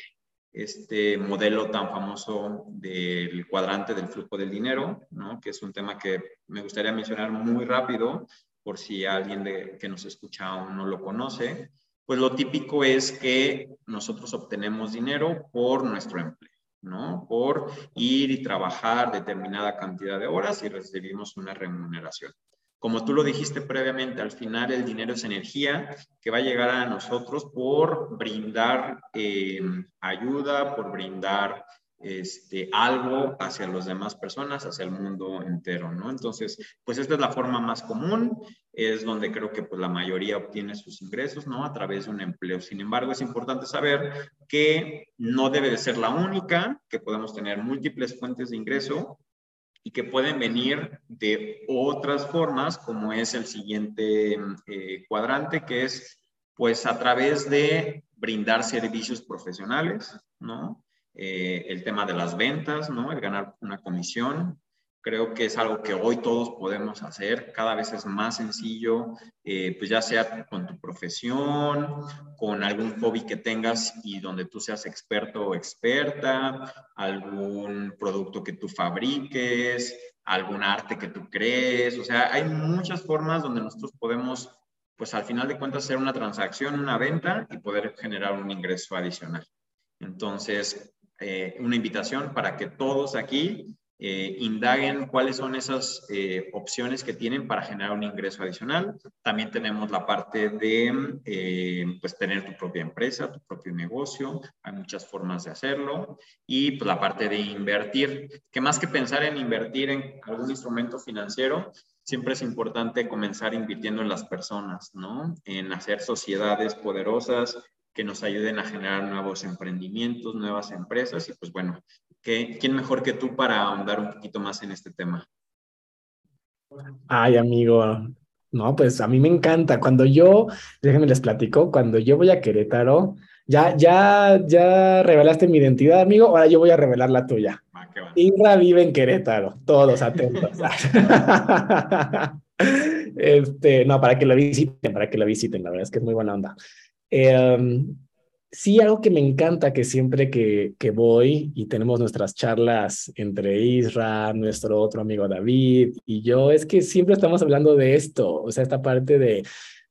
este modelo tan famoso del cuadrante del flujo del dinero, ¿no? que es un tema que me gustaría mencionar muy rápido por si alguien de, que nos escucha aún no lo conoce, pues lo típico es que nosotros obtenemos dinero por nuestro empleo. ¿No? Por ir y trabajar determinada cantidad de horas y recibimos una remuneración. Como tú lo dijiste previamente, al final el dinero es energía que va a llegar a nosotros por brindar eh, ayuda, por brindar este, algo hacia las demás personas, hacia el mundo entero, ¿no? Entonces, pues esta es la forma más común, es donde creo que pues, la mayoría obtiene sus ingresos, ¿no? A través de un empleo. Sin embargo, es importante saber que no debe de ser la única, que podemos tener múltiples fuentes de ingreso y que pueden venir de otras formas, como es el siguiente eh, cuadrante, que es pues a través de brindar servicios profesionales, ¿no? Eh, el tema de las ventas, ¿no? El ganar una comisión. Creo que es algo que hoy todos podemos hacer. Cada vez es más sencillo, eh, pues ya sea con tu profesión, con algún hobby que tengas y donde tú seas experto o experta, algún producto que tú fabriques, algún arte que tú crees. O sea, hay muchas formas donde nosotros podemos, pues al final de cuentas, hacer una transacción, una venta y poder generar un ingreso adicional. Entonces, eh, una invitación para que todos aquí eh, indaguen cuáles son esas eh, opciones que tienen para generar un ingreso adicional. También tenemos la parte de pues tener tu propia empresa, tu propio negocio. Hay muchas formas de hacerlo. Y pues, la parte de invertir, que más que pensar en invertir en algún instrumento financiero, siempre es importante comenzar invirtiendo en las personas, ¿no? En hacer sociedades poderosas, que nos ayuden a generar nuevos emprendimientos, nuevas empresas y pues bueno, ¿qué, ¿quién mejor que tú para ahondar un poquito más en este tema? Ay, amigo, no, pues a mí me encanta. Cuando yo, déjenme les platico, cuando yo voy a Querétaro, ya, ya, ya revelaste mi identidad, amigo, ahora yo voy a revelar la tuya. Ah, vive en Querétaro, todos atentos. [LAUGHS] [LAUGHS] este, no, para que lo visiten, para que lo visiten, la verdad es que es muy buena onda. Eh, sí, algo que me encanta que siempre que, que voy y tenemos nuestras charlas entre Isra, nuestro otro amigo David y yo, es que siempre estamos hablando de esto, o sea, esta parte de,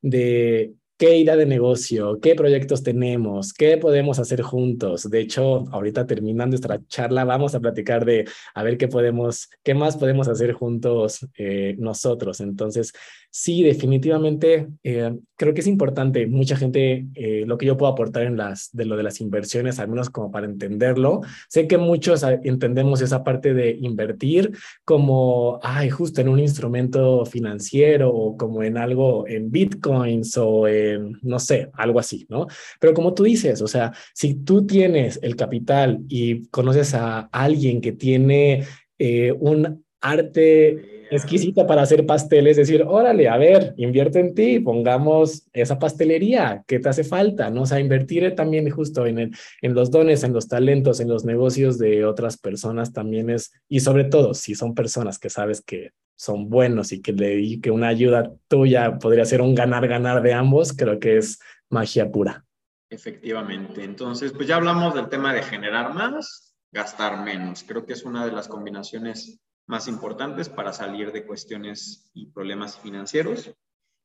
de qué idea de negocio, qué proyectos tenemos, qué podemos hacer juntos. De hecho, ahorita terminando nuestra charla, vamos a platicar de a ver qué podemos, qué más podemos hacer juntos eh, nosotros. Entonces, sí, definitivamente eh, creo que es importante. Mucha gente, eh, lo que yo puedo aportar en las, de lo de las inversiones, al menos como para entenderlo. Sé que muchos entendemos esa parte de invertir como, ay, justo en un instrumento financiero o como en algo en bitcoins o en no sé, algo así, ¿no? Pero como tú dices, o sea, si tú tienes el capital y conoces a alguien que tiene eh, un arte exquisita para hacer pasteles, decir, órale, a ver, invierte en ti, pongamos esa pastelería que te hace falta, ¿no? O sea, invertir también justo en, en los dones, en los talentos, en los negocios de otras personas también es, y sobre todo, si son personas que sabes que son buenos y que, le, que una ayuda tuya podría ser un ganar-ganar de ambos, creo que es magia pura. Efectivamente. Entonces, pues ya hablamos del tema de generar más, gastar menos. Creo que es una de las combinaciones más importantes para salir de cuestiones y problemas financieros.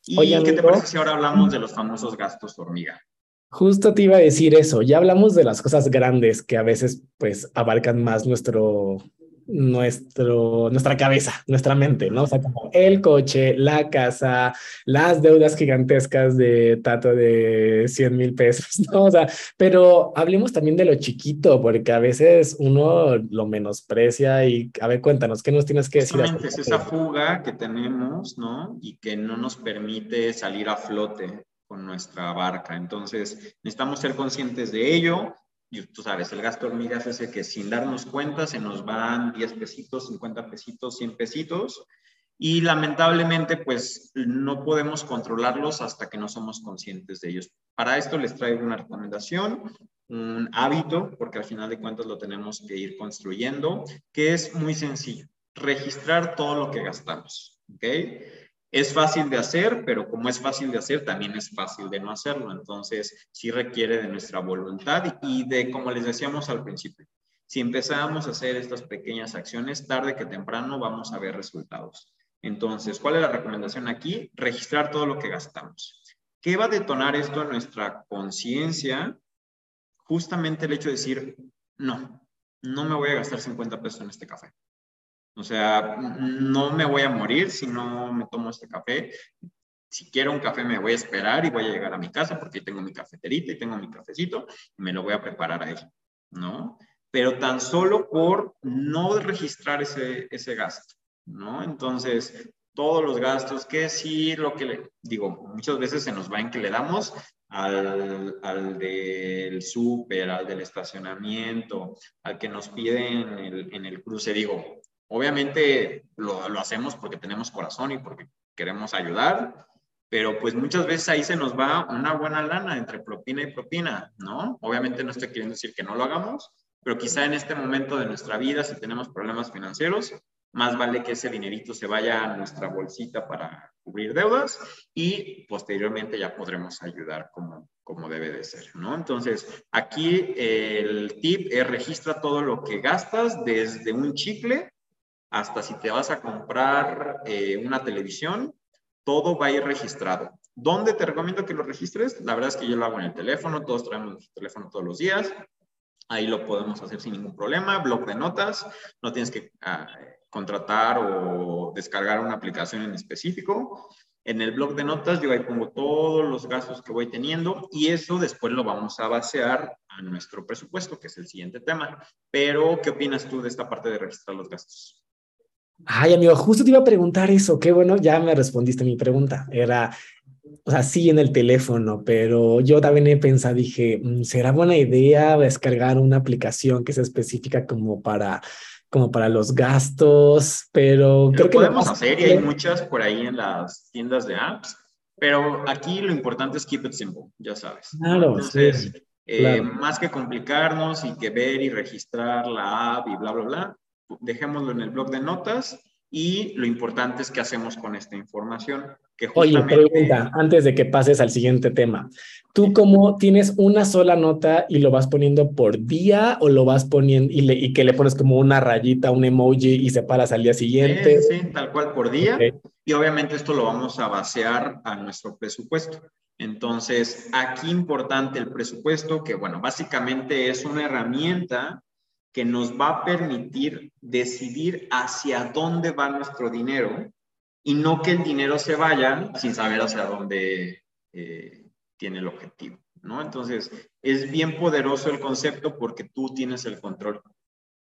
¿Y qué te parece si ahora hablamos de los famosos gastos hormiga? Justo te iba a decir eso, ya hablamos de las cosas grandes que a veces pues abarcan más nuestro nuestro, nuestra cabeza, nuestra mente, ¿no? O sea, como el coche, la casa, las deudas gigantescas de Tato de 100 mil pesos, [LAUGHS] ¿no? O sea, pero hablemos también de lo chiquito, porque a veces uno lo menosprecia y, a ver, cuéntanos, ¿qué nos tienes que decir? es esa fuga que tenemos, ¿no? Y que no nos permite salir a flote con nuestra barca. Entonces, necesitamos ser conscientes de ello, y tú sabes, el gasto hormiga es ese que sin darnos cuenta se nos van 10 pesitos, 50 pesitos, 100 pesitos. Y lamentablemente, pues no podemos controlarlos hasta que no somos conscientes de ellos. Para esto les traigo una recomendación, un hábito, porque al final de cuentas lo tenemos que ir construyendo, que es muy sencillo. Registrar todo lo que gastamos. ¿Ok? Es fácil de hacer, pero como es fácil de hacer, también es fácil de no hacerlo. Entonces, sí requiere de nuestra voluntad y de, como les decíamos al principio, si empezamos a hacer estas pequeñas acciones, tarde que temprano vamos a ver resultados. Entonces, ¿cuál es la recomendación aquí? Registrar todo lo que gastamos. ¿Qué va a detonar esto en nuestra conciencia? Justamente el hecho de decir, no, no me voy a gastar 50 pesos en este café. O sea, no me voy a morir si no me tomo este café. Si quiero un café me voy a esperar y voy a llegar a mi casa porque tengo mi cafeterita y tengo mi cafecito y me lo voy a preparar ahí, ¿no? Pero tan solo por no registrar ese, ese gasto, ¿no? Entonces, todos los gastos, que sí, lo que le digo, muchas veces se nos va en que le damos al, al del súper, al del estacionamiento, al que nos piden en el, en el cruce, digo, Obviamente lo, lo, hacemos porque tenemos corazón y porque queremos ayudar, pero pues muchas veces ahí se nos va una buena lana entre propina y propina, ¿no? Obviamente no estoy queriendo decir que no lo hagamos, pero quizá en este momento de nuestra vida, si tenemos problemas financieros, más vale que ese dinerito se vaya a nuestra bolsita para cubrir deudas y posteriormente ya podremos ayudar como, como debe de ser, ¿no? Entonces, aquí el tip es registra todo lo que gastas desde un chicle hasta si te vas a comprar eh, una televisión, todo va a ir registrado. ¿Dónde te recomiendo que lo registres? La verdad es que yo lo hago en el teléfono, todos traemos nuestro teléfono todos los días. Ahí lo podemos hacer sin ningún problema. Blog de notas, no tienes que ah, contratar o descargar una aplicación en específico. En el blog de notas yo ahí pongo todos los gastos que voy teniendo y eso después lo vamos a basear a nuestro presupuesto, que es el siguiente tema. Pero, ¿qué opinas tú de esta parte de registrar los gastos? Ay, amigo, justo te iba a preguntar eso. Qué bueno, ya me respondiste mi pregunta. Era, o sea, sí en el teléfono, pero yo también he pensado, dije, mm, ¿será buena idea descargar una aplicación que sea específica como para, como para los gastos? Pero creo que podemos hacer y hay muchas por ahí en las tiendas de apps, pero aquí lo importante es keep it simple, ya sabes. Claro, Entonces, eh, más que complicarnos y que ver y registrar la app y bla, bla, bla, dejémoslo en el blog de notas y lo importante es qué hacemos con esta información. Que justamente... Oye, pregunta, antes de que pases al siguiente tema. ¿Tú cómo tienes una sola nota y lo vas poniendo por día o lo vas poniendo y, le, y que le pones como una rayita, un emoji y se paras al día siguiente? Sí, tal cual por día. Y obviamente esto lo vamos a basear a nuestro presupuesto. Entonces, aquí importante el presupuesto, que bueno, básicamente es una herramienta que nos va a permitir decidir hacia dónde va nuestro dinero y no que el dinero se vaya sin saber hacia dónde eh, tiene el objetivo, ¿no? Entonces, es bien poderoso el concepto porque tú tienes el control.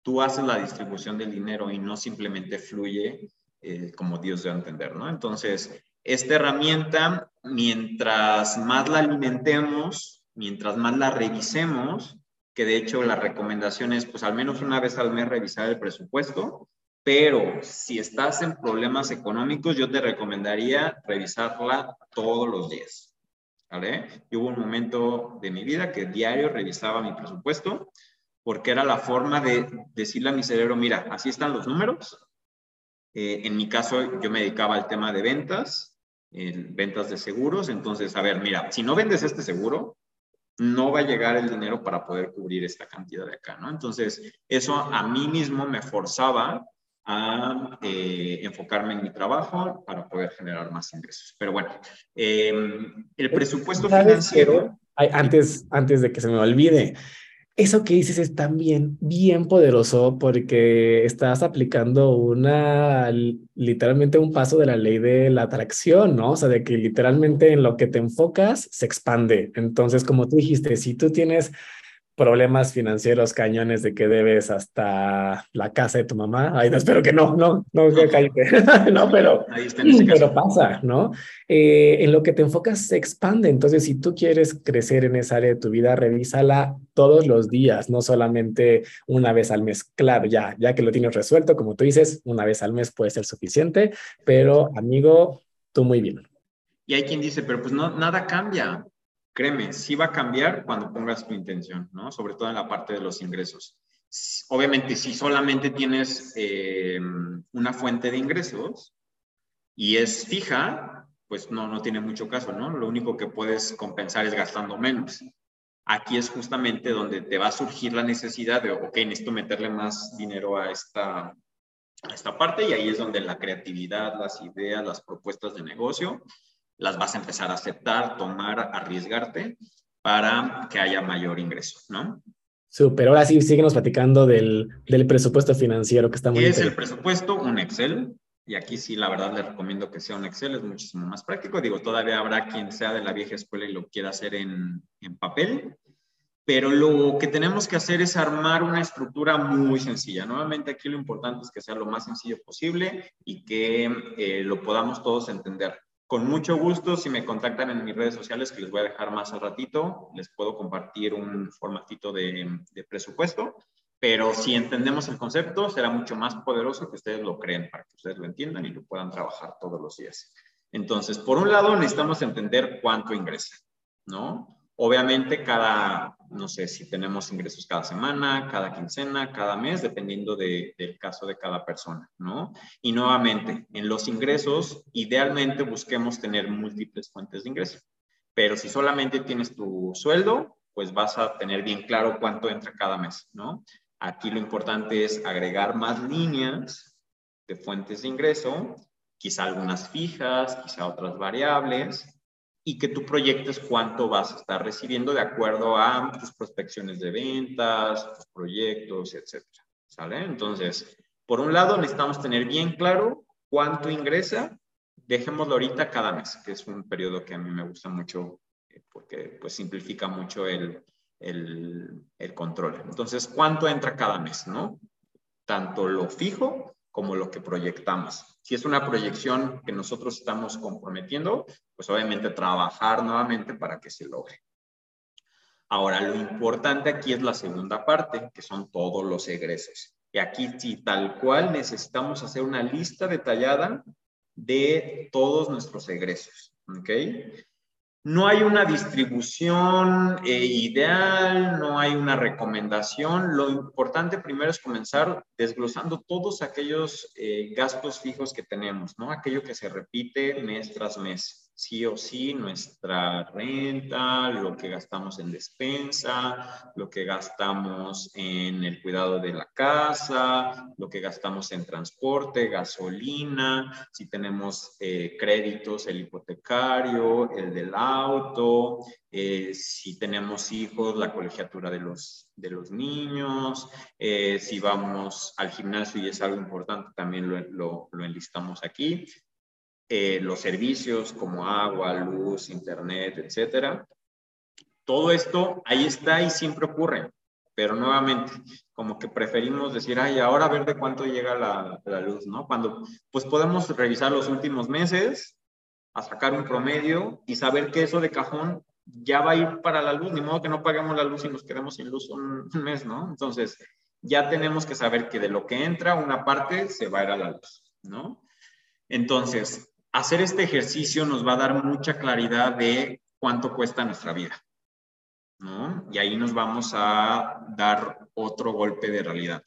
Tú haces la distribución del dinero y no simplemente fluye eh, como Dios debe entender, ¿no? Entonces, esta herramienta, mientras más la alimentemos, mientras más la revisemos, que de hecho la recomendación es pues al menos una vez al mes revisar el presupuesto, pero si estás en problemas económicos, yo te recomendaría revisarla todos los días. ¿Vale? Y hubo un momento de mi vida que diario revisaba mi presupuesto porque era la forma de decirle a mi cerebro, mira, así están los números. Eh, en mi caso, yo me dedicaba al tema de ventas, ventas de seguros. Entonces, a ver, mira, si no vendes este seguro, no va a llegar el dinero para poder cubrir esta cantidad de acá, ¿no? Entonces, eso a mí mismo me forzaba a eh, enfocarme en mi trabajo para poder generar más ingresos. Pero bueno, em, el presupuesto financiero... Antes, antes de que se me olvide, eso que dices es también bien poderoso porque estás aplicando una, literalmente un paso de la ley de la atracción, ¿no? O sea, de que literalmente en lo que te enfocas se expande. Entonces, como tú dijiste, si tú tienes problemas financieros cañones de que debes hasta la casa de tu mamá. Ay, no, espero que no, no, no, cállate. [LAUGHS] no, pero, pero pasa, ¿no? Eh, en lo que te enfocas se expande. Entonces, si tú quieres crecer en esa área de tu vida, revísala todos los días, no solamente una vez al mes. Claro, ya, ya que lo tienes resuelto, como tú dices, una vez al mes puede ser suficiente, pero amigo, tú muy bien. Y hay quien dice, pero pues no, nada cambia créeme, sí va a cambiar cuando pongas tu intención, ¿no? Sobre todo en la parte de los ingresos. Obviamente, si solamente tienes eh, una fuente de ingresos y es fija, pues no, no tiene mucho caso, ¿no? Lo único que puedes compensar es gastando menos. Aquí es justamente donde te va a surgir la necesidad de, ok, necesito meterle más dinero a esta, a esta parte y ahí es donde la creatividad, las ideas, las propuestas de negocio las vas a empezar a aceptar, tomar, arriesgarte para que haya mayor ingreso, ¿no? Súper, ahora sí, síguenos platicando del, del presupuesto financiero que está muy ¿Qué es el presupuesto? Un Excel. Y aquí sí, la verdad, le recomiendo que sea un Excel, es muchísimo más práctico. Digo, todavía habrá quien sea de la vieja escuela y lo quiera hacer en, en papel, pero lo que tenemos que hacer es armar una estructura muy sencilla. Nuevamente aquí lo importante es que sea lo más sencillo posible y que eh, lo podamos todos entender. Con mucho gusto, si me contactan en mis redes sociales, que les voy a dejar más al ratito, les puedo compartir un formatito de, presupuesto, pero si entendemos el concepto, será mucho más poderoso que ustedes lo creen, para que ustedes lo entiendan y lo puedan trabajar todos los días. Entonces, por un lado, necesitamos entender cuánto ingresa, ¿no? Obviamente, cada, no sé si tenemos ingresos cada semana, cada quincena, cada mes, dependiendo del caso de cada persona, ¿no? Y nuevamente, en los ingresos, idealmente busquemos tener múltiples fuentes de ingreso. Pero si solamente tienes tu sueldo, pues vas a tener bien claro cuánto entra cada mes, ¿no? Aquí lo importante es agregar más líneas de fuentes de ingreso, quizá algunas fijas, quizá otras variables, y que tú proyectes cuánto vas a estar recibiendo de acuerdo a tus prospecciones de ventas, tus proyectos, etcétera. ¿Sale? Entonces, por un lado, necesitamos tener bien claro cuánto ingresa. Dejémoslo ahorita cada mes, que es un periodo que a mí me gusta mucho eh, porque pues simplifica mucho el, el, el control. Entonces, ¿cuánto entra cada mes, no? Tanto lo fijo como lo que proyectamos. Si es una proyección que nosotros estamos comprometiendo, pues obviamente trabajar nuevamente para que se logre. Ahora, lo importante aquí es la segunda parte, que son todos los egresos. Y aquí sí, tal cual, necesitamos hacer una lista detallada de todos nuestros egresos. ¿Ok? No hay una distribución eh, ideal, no hay una recomendación. Lo importante primero es comenzar desglosando todos aquellos eh, gastos fijos que tenemos, ¿no? Aquello que se repite mes tras mes sí o sí nuestra renta, lo que gastamos en despensa, lo que gastamos en el cuidado de la casa, lo que gastamos en transporte, gasolina, si tenemos eh, créditos, el hipotecario, el del auto, eh, si tenemos hijos, la colegiatura de los, de los niños, eh, si vamos al gimnasio y es algo importante, también lo, lo enlistamos aquí, eh, los servicios como agua, luz, internet, etcétera. Todo esto ahí está y siempre ocurre, pero nuevamente, como que preferimos decir, ay, ahora a ver de cuánto llega la, la luz, ¿no? Cuando, pues podemos revisar los últimos meses, a sacar un promedio y saber que eso de cajón ya va a ir para la luz, ni modo que no paguemos la luz y nos quedemos sin luz un mes, ¿no? Entonces, ya tenemos que saber que de lo que entra, una parte se va a ir a la luz, ¿no? Entonces, hacer este ejercicio nos va a dar mucha claridad de cuánto cuesta nuestra vida. ¿no? Y ahí nos vamos a dar otro golpe de realidad.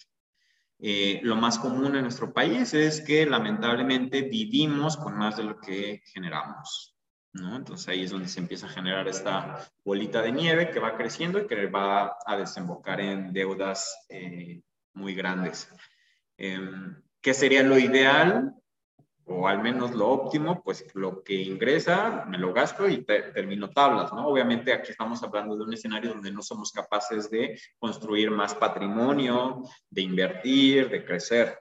Eh, lo más común en nuestro país es que lamentablemente vivimos con más de lo que generamos. ¿no? Entonces ahí es donde se empieza a generar esta bolita de nieve que va creciendo y que va a desembocar en deudas eh, muy grandes. Em, ¿Qué sería lo ideal? O al menos lo óptimo, pues lo que ingresa me lo gasto y termino tablas, ¿no? Obviamente aquí estamos hablando de un escenario donde no somos capaces de construir más patrimonio, de invertir, de crecer.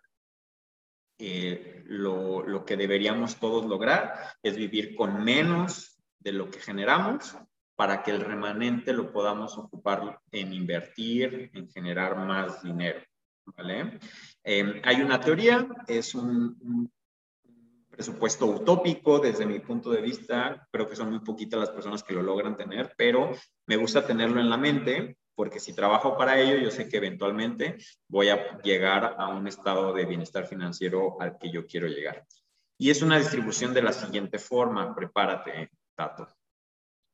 Eh, lo, lo que deberíamos todos lograr es vivir con menos de lo que generamos para que el remanente lo podamos ocupar en invertir, en generar más dinero. ¿vale? Eh, hay una teoría, es un, presupuesto utópico desde mi punto de vista, creo que son muy poquitas las personas que lo logran tener, pero me gusta tenerlo en la mente porque si trabajo para ello, yo sé que eventualmente voy a llegar a un estado de bienestar financiero al que yo quiero llegar. Y es una distribución de la siguiente forma, prepárate, Tato.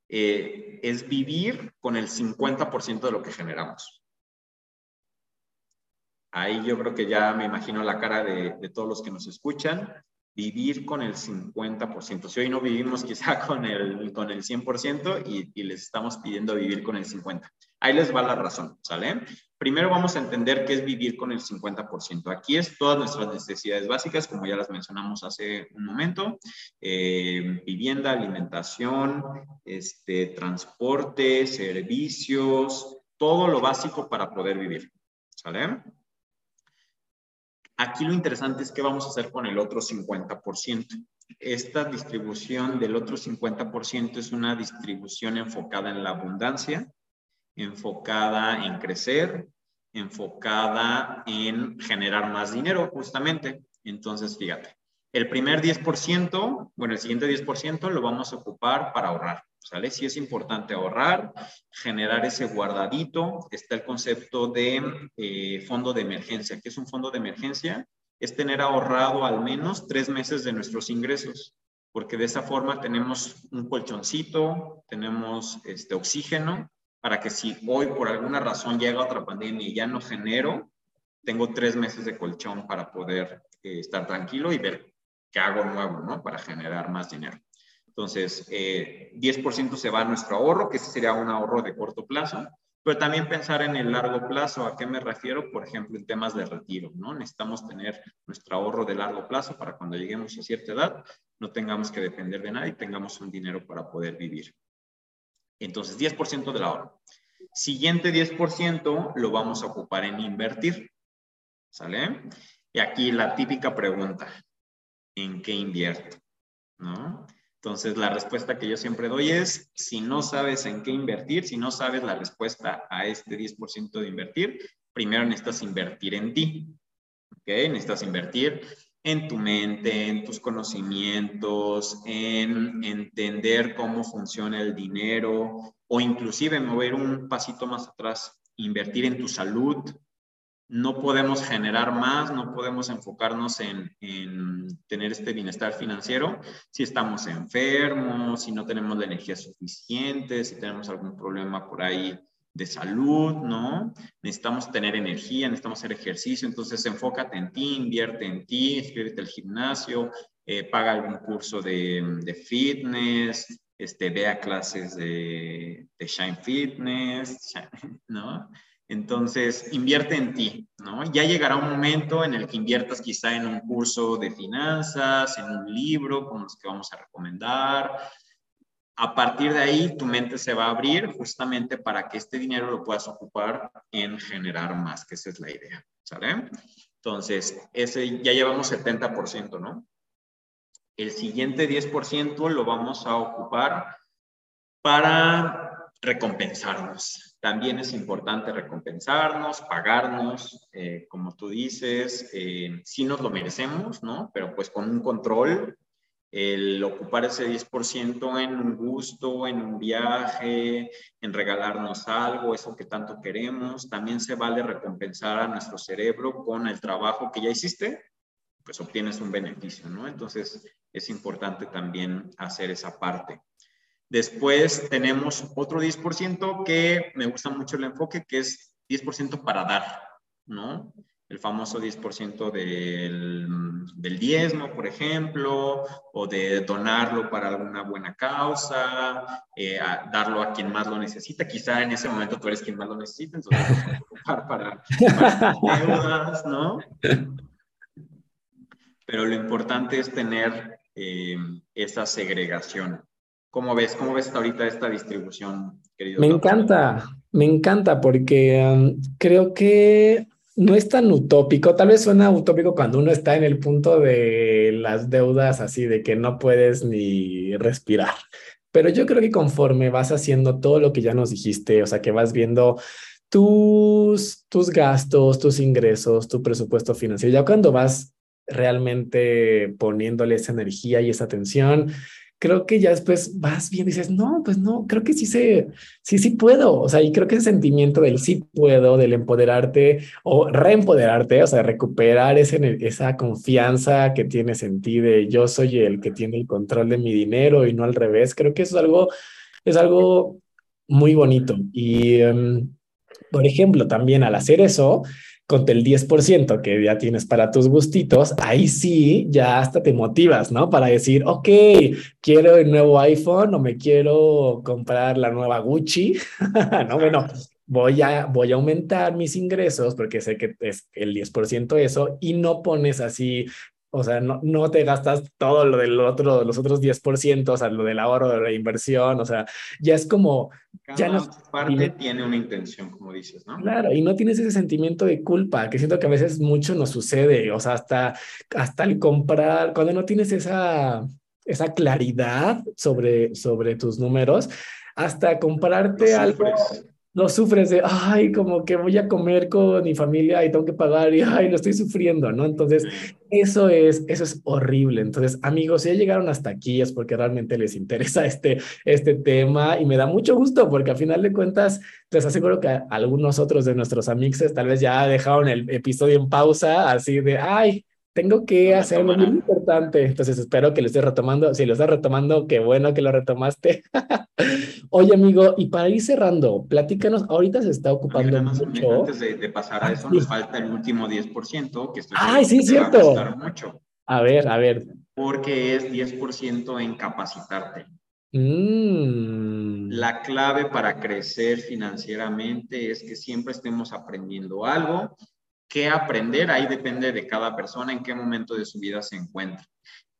Eh, es vivir con el 50% de lo que generamos. Ahí yo creo que ya me imagino la cara de, todos los que nos escuchan. Vivir con el 50%. Si hoy no vivimos quizá [LAUGHS] con el, con el 100% y, y les estamos pidiendo vivir con el 50%. Ahí les va la razón, ¿sale? Primero vamos a entender qué es vivir con el 50%. Aquí es todas nuestras necesidades básicas, como ya las mencionamos hace un momento, eh, vivienda, alimentación, este, transporte, servicios, todo lo básico para poder vivir, ¿sale? Aquí lo interesante es qué vamos a hacer con el otro 50%. Esta distribución del otro 50% es una distribución enfocada en la abundancia, enfocada en crecer, enfocada en generar más dinero, justamente. Entonces, fíjate, el primer 10%, bueno, el siguiente 10% lo vamos a ocupar para ahorrar, ¿sale? Sí es importante ahorrar, generar ese guardadito. Está el concepto de eh, fondo de emergencia. ¿Qué es un fondo de emergencia? Es tener ahorrado al menos tres meses de nuestros ingresos, porque de esa forma tenemos un colchoncito, tenemos este oxígeno, para que si hoy por alguna razón llega otra pandemia y ya no genero, tengo tres meses de colchón para poder eh, estar tranquilo y ver que hago nuevo, ¿no? Para generar más dinero. Entonces, 10% eh, se va a nuestro ahorro, que ese sería un ahorro de corto plazo, pero también pensar en el largo plazo. ¿A qué me refiero? Por ejemplo, en temas de retiro, ¿no? Necesitamos tener nuestro ahorro de largo plazo para cuando lleguemos a cierta edad no tengamos que depender de nadie, tengamos un dinero para poder vivir. Entonces, 10% del ahorro. Siguiente 10% lo vamos a ocupar en invertir. ¿Sale? Y aquí la típica pregunta, en qué invierto, ¿no? Entonces, la respuesta que yo siempre doy es, si no sabes en qué invertir, si no sabes la respuesta a este 10% de invertir, primero necesitas invertir en ti, ¿ok? Necesitas invertir en tu mente, en tus conocimientos, en entender cómo funciona el dinero o inclusive mover un pasito más atrás, invertir en tu salud, no podemos generar más, no podemos enfocarnos en, tener este bienestar financiero si estamos enfermos, si no tenemos la energía suficiente, si tenemos algún problema por ahí de salud, ¿no? Necesitamos tener energía, necesitamos hacer ejercicio, entonces enfócate en ti, invierte en ti, inscríbete al gimnasio, eh, paga algún curso de, fitness, este, vea clases de, de Shine Fitness, [LAUGHS] ¿no? Entonces, invierte en ti, ¿no? Ya llegará un momento en el que inviertas quizá en un curso de finanzas, en un libro como los que vamos a recomendar. A partir de ahí, tu mente se va a abrir justamente para que este dinero lo puedas ocupar en generar más, que esa es la idea, ¿sale? Entonces, ese ya llevamos 70%, ¿no? El siguiente 10% lo vamos a ocupar para recompensarnos. También es importante recompensarnos, pagarnos, eh, como tú dices, eh, sí nos lo merecemos, ¿no? Pero pues con un control, el ocupar ese 10% en un gusto, en un viaje, en regalarnos algo, eso que tanto queremos, también se vale recompensar a nuestro cerebro con el trabajo que ya hiciste, pues obtienes un beneficio, ¿no? Entonces es importante también hacer esa parte. Después tenemos otro 10% que me gusta mucho el enfoque, que es 10% para dar, ¿no? El famoso 10% del, del diezmo, por ejemplo, o de donarlo para alguna buena causa, eh, darlo a quien más lo necesita. Quizá en ese momento tú eres quien más lo necesita, entonces ocupar para, para deudas, ¿no? pero lo importante es tener eh, esa segregación. ¿Cómo ves? ¿Cómo ves ahorita esta distribución, querido? Me encanta, me encanta porque um, creo que no es tan utópico, tal vez suena utópico cuando uno está en el punto de las deudas así de que no puedes ni respirar. Pero yo creo que conforme vas haciendo todo lo que ya nos dijiste, o sea, que vas viendo tus, tus gastos, tus ingresos, tu presupuesto financiero, ya cuando vas realmente poniéndole esa energía y esa atención, creo que ya después vas bien y dices, no, pues no, creo que sí sé, sí, sí puedo. O sea, y creo que el sentimiento del sí puedo, del empoderarte o reempoderarte, o sea, recuperar ese, esa confianza que tienes en ti de yo soy el que tiene el control de mi dinero y no al revés, creo que eso es algo, es algo muy bonito. Y, em, por ejemplo, también al hacer eso, con el 10% que ya tienes para tus gustitos, ahí sí ya hasta te motivas, ¿no? Para decir, ok, quiero el nuevo iPhone o me quiero comprar la nueva Gucci, [LAUGHS] ¿no? Bueno, voy a, voy a aumentar mis ingresos porque sé que es el 10% eso y no pones así o sea, no, no te gastas todo lo del otro, los otros 10%, o sea, lo del ahorro, de la inversión, o sea, ya es como... Cada ya no, parte tiene una intención, como dices, ¿no? Claro, y no tienes ese sentimiento de culpa, que siento que a veces mucho nos sucede, o sea, hasta, hasta el comprar, cuando no tienes esa, esa claridad sobre, sobre tus números, hasta comprarte algo lo sufres de, ay, como que voy a comer con mi familia y tengo que pagar y, ay, lo estoy sufriendo, ¿no? Entonces, eso es, eso es horrible. Entonces, amigos, si ya llegaron hasta aquí es porque realmente les interesa este, este tema y me da mucho gusto porque a final de cuentas, les aseguro que algunos otros de nuestros amigos tal vez ya dejaron el episodio en pausa, así de, ay, tengo que hacer algo muy importante. Entonces espero que lo estés retomando. Si lo estás retomando, qué bueno que lo retomaste. [LAUGHS] Oye, amigo, y para ir cerrando, platícanos, ahorita se está ocupando mucho. Antes de, pasar a eso, nos falta el último 10%, que estoy Ay, sí, cierto. a mucho. A ver, a ver. Porque es 10% en capacitarte. Mm. La clave para crecer financieramente es que siempre estemos aprendiendo algo qué aprender, ahí depende de cada persona en qué momento de su vida se encuentra.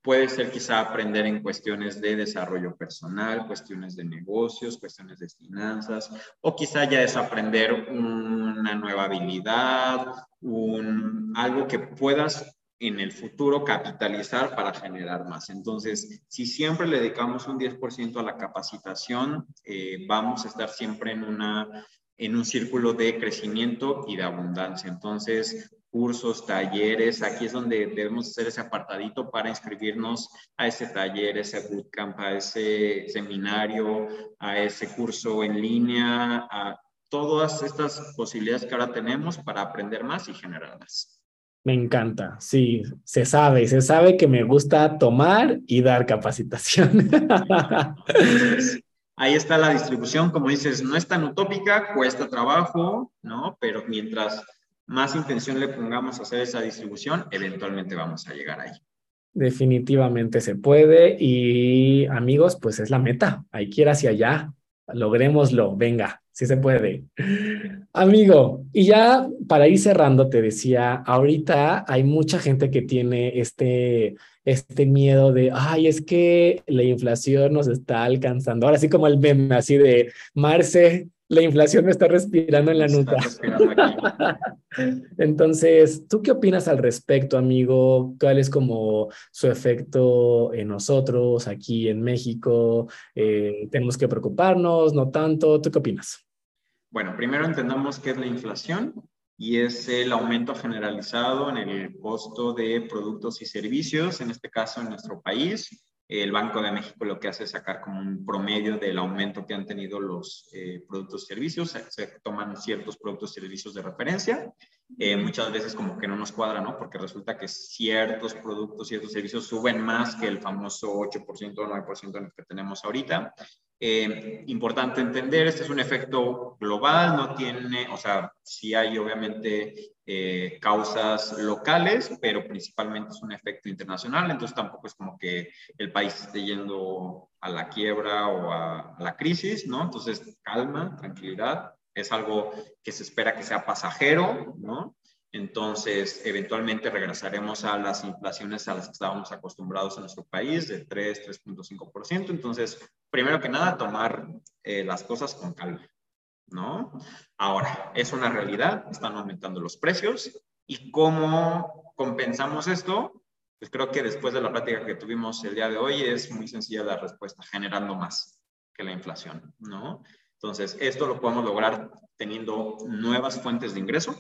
Puede ser quizá aprender en cuestiones de desarrollo personal, cuestiones de negocios, cuestiones de finanzas, o quizá ya es aprender una nueva habilidad, un, algo que puedas en el futuro capitalizar para generar más. Entonces, si siempre le dedicamos un 10% a la capacitación, eh, vamos a estar siempre en una en un círculo de crecimiento y de abundancia. Entonces, cursos, talleres, aquí es donde debemos hacer ese apartadito para inscribirnos a ese taller, ese bootcamp, a ese seminario, a ese curso en línea, a todas estas posibilidades que ahora tenemos para aprender más y generar más. Me encanta, sí, se sabe, se sabe que me gusta tomar y dar capacitación. [LAUGHS] ahí está la distribución, como dices, no es tan utópica, cuesta trabajo, ¿no? Pero mientras más intención le pongamos a hacer esa distribución, eventualmente vamos a llegar ahí. Definitivamente se puede y amigos, pues es la meta, hay que ir hacia allá, logrémoslo, venga, sí se puede. Amigo, y ya para ir cerrando, te decía, ahorita hay mucha gente que tiene este, este miedo de, ay, es que la inflación nos está alcanzando. Ahora sí como el meme, así de, Marce, la inflación me está respirando en la nuca. [LAUGHS] Entonces, ¿tú qué opinas al respecto, amigo? ¿Cuál es como su efecto en nosotros aquí en México? Eh, ¿Tenemos que preocuparnos? ¿No tanto? ¿Tú qué opinas? Bueno, primero entendamos qué es la inflación y es el aumento generalizado en el costo de productos y servicios, en este caso en nuestro país. El Banco de México lo que hace es sacar como un promedio del aumento que han tenido los eh, productos y servicios. Se, toman ciertos productos y servicios de referencia. Eh, muchas veces como que no nos cuadra, ¿no? Porque resulta que ciertos productos, ciertos servicios suben más que el famoso 8% o 9% en el que tenemos ahorita. Eh, importante entender, este es un efecto global, no tiene, o sea, sí hay obviamente eh, causas locales, pero principalmente es un efecto internacional, entonces tampoco es como que el país esté yendo a la quiebra o a la crisis, ¿no? Entonces, calma, tranquilidad, es algo que se espera que sea pasajero, ¿no? Entonces, eventualmente regresaremos a las inflaciones a las que estábamos acostumbrados en nuestro país, de 3, 3.5%. Entonces, primero que nada, tomar eh, las cosas con calma, ¿no? Ahora, es una realidad, están aumentando los precios. ¿Y cómo compensamos esto? Pues creo que después de la plática que tuvimos el día de hoy es muy sencilla la respuesta, generando más que la inflación, ¿no? Entonces, esto lo podemos lograr teniendo nuevas fuentes de ingreso,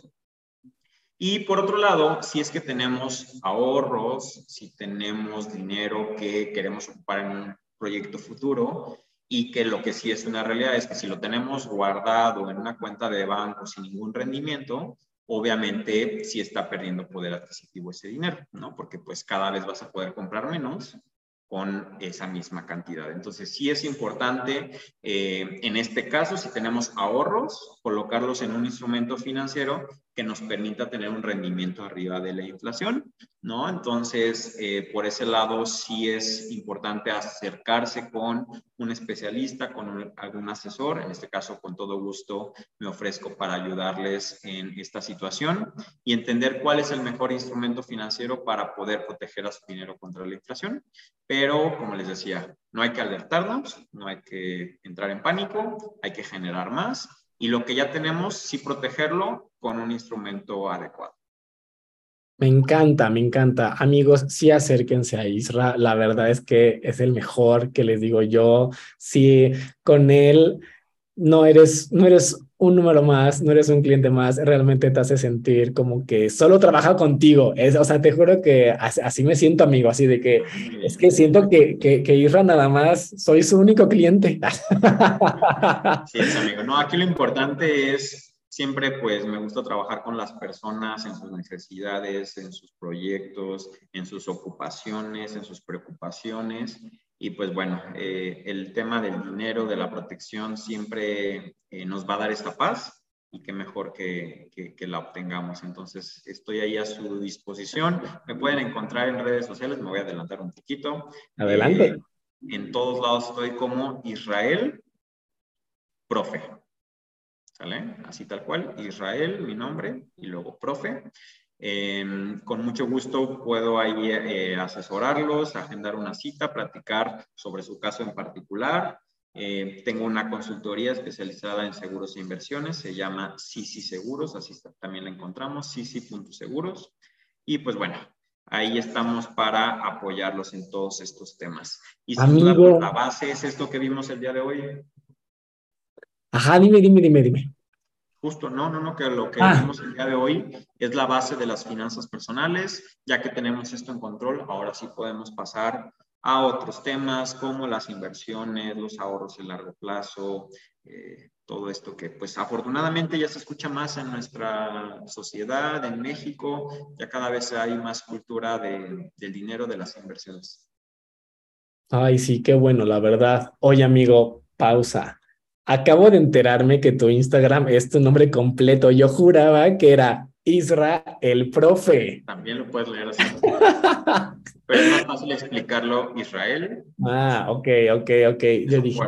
y por otro lado, si es que tenemos ahorros, si tenemos dinero que queremos ocupar en un proyecto futuro y que lo que sí es una realidad es que si lo tenemos guardado en una cuenta de banco sin ningún rendimiento, obviamente sí está perdiendo poder adquisitivo ese dinero, ¿no? Porque pues cada vez vas a poder comprar menos con esa misma cantidad. Entonces, sí es importante, eh, en este caso, si tenemos ahorros, colocarlos en un instrumento financiero que nos permita tener un rendimiento arriba de la inflación, ¿no? Entonces, eh, por ese lado, sí es importante acercarse con un especialista, con algún asesor. En este caso, con todo gusto, me ofrezco para ayudarles en esta situación y entender cuál es el mejor instrumento financiero para poder proteger a su dinero contra la inflación. Pero, como les decía, no hay que alertarnos, no hay que entrar en pánico, hay que generar más y lo que ya tenemos, sí protegerlo con un instrumento adecuado. Me encanta, me encanta. Amigos, sí acérquense a Isra. La verdad es que es el mejor que les digo yo. Sí, con él no eres, no eres un número más, no eres un cliente más, realmente te hace sentir como que solo trabaja contigo. Es, o sea, te juro que así, me siento, amigo, así de que es que siento que, que, que Isra nada más soy su único cliente. Sí, es amigo. No, aquí lo importante es siempre, pues, me gusta trabajar con las personas en sus necesidades, en sus proyectos, en sus ocupaciones, en sus preocupaciones. Y pues bueno, eh, el tema del dinero, de la protección, siempre eh, nos va a dar esta paz y qué mejor que, que, la obtengamos. Entonces, estoy ahí a su disposición. Me pueden encontrar en redes sociales, me voy a adelantar un poquito. Adelante. Eh, en todos lados estoy como Israel Profe. ¿Sale? Así tal cual, Israel, mi nombre, y luego Profe. Em, con mucho gusto puedo ahí eh, asesorarlos, agendar una cita, platicar sobre su caso en particular. Eh, tengo una consultoría especializada en seguros e inversiones, se llama Sisi Seguros, así también la encontramos, Sisi.seguros. Y pues bueno, ahí estamos para apoyarlos en todos estos temas. Y duda, la base es esto que vimos el día de hoy. Ajá, dime, dime, dime, dime. Justo, no, no, no, que lo que ah. vimos el día de hoy es la base de las finanzas personales. Ya que tenemos esto en control, ahora sí podemos pasar a otros temas como las inversiones, los ahorros a largo plazo, eh, todo esto que pues afortunadamente ya se escucha más en nuestra sociedad, en México, ya cada vez hay más cultura de, del dinero de las inversiones. Ay, sí, qué bueno, la verdad. Oye, amigo, pausa. Acabo de enterarme que tu Instagram es tu nombre completo. Yo juraba que era Isra el profe. También lo puedes leer así. [LAUGHS] Pero es más fácil explicarlo Israel. Ah, ok, ok, ok. Yo dije,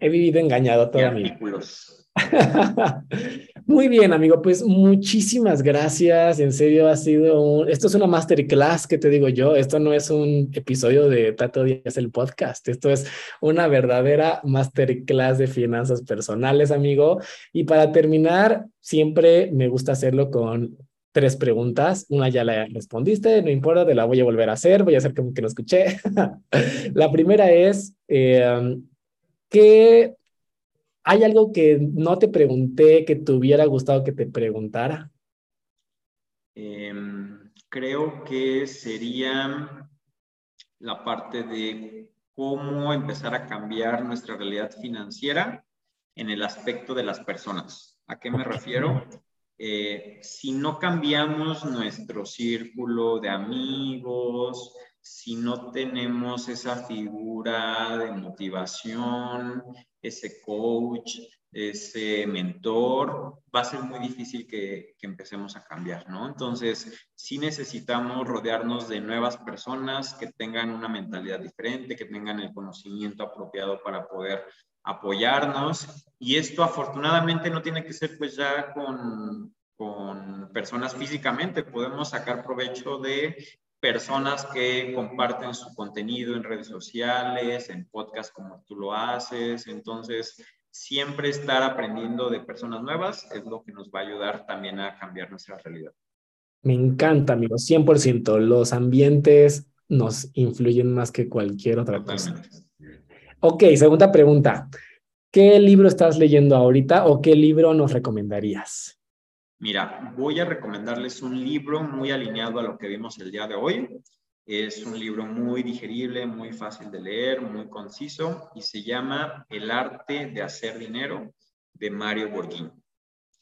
he vivido, engañado toda mi vida. [LAUGHS] Muy bien, amigo, pues muchísimas gracias. En serio, ha sido un... Esto es una masterclass que te digo yo. Esto no es un episodio de Tato Díaz el podcast. Esto es una verdadera masterclass de finanzas personales, amigo. Y para terminar, siempre me gusta hacerlo con tres preguntas. Una ya la respondiste, no importa, te la voy a volver a hacer. Voy a hacer como que no escuché. [LAUGHS] la primera es, eh, ¿qué ¿Hay algo que no te pregunté que te hubiera gustado que te preguntara? Em, creo que sería la parte de cómo empezar a cambiar nuestra realidad financiera en el aspecto de las personas. ¿A qué me refiero? Eh, si no cambiamos nuestro círculo de amigos, si no tenemos esa figura de motivación, ese coach, ese mentor, va a ser muy difícil que, empecemos a cambiar, ¿no? Entonces, sí necesitamos rodearnos de nuevas personas que tengan una mentalidad diferente, que tengan el conocimiento apropiado para poder apoyarnos. Y esto afortunadamente no tiene que ser pues ya con con personas físicamente, podemos sacar provecho de personas que comparten su contenido en redes sociales, en podcast como tú lo haces. Entonces, siempre estar aprendiendo de personas nuevas es lo que nos va a ayudar también a cambiar nuestra realidad. Me encanta, amigo, 100%. Los ambientes nos influyen más que cualquier otra cosa. Ok, segunda pregunta. ¿Qué libro estás leyendo ahorita o qué libro nos recomendarías? Mira, voy a recomendarles un libro muy alineado a lo que vimos el día de hoy. Es un libro muy digerible, muy fácil de leer, muy conciso y se llama El arte de hacer dinero de Mario Borghini.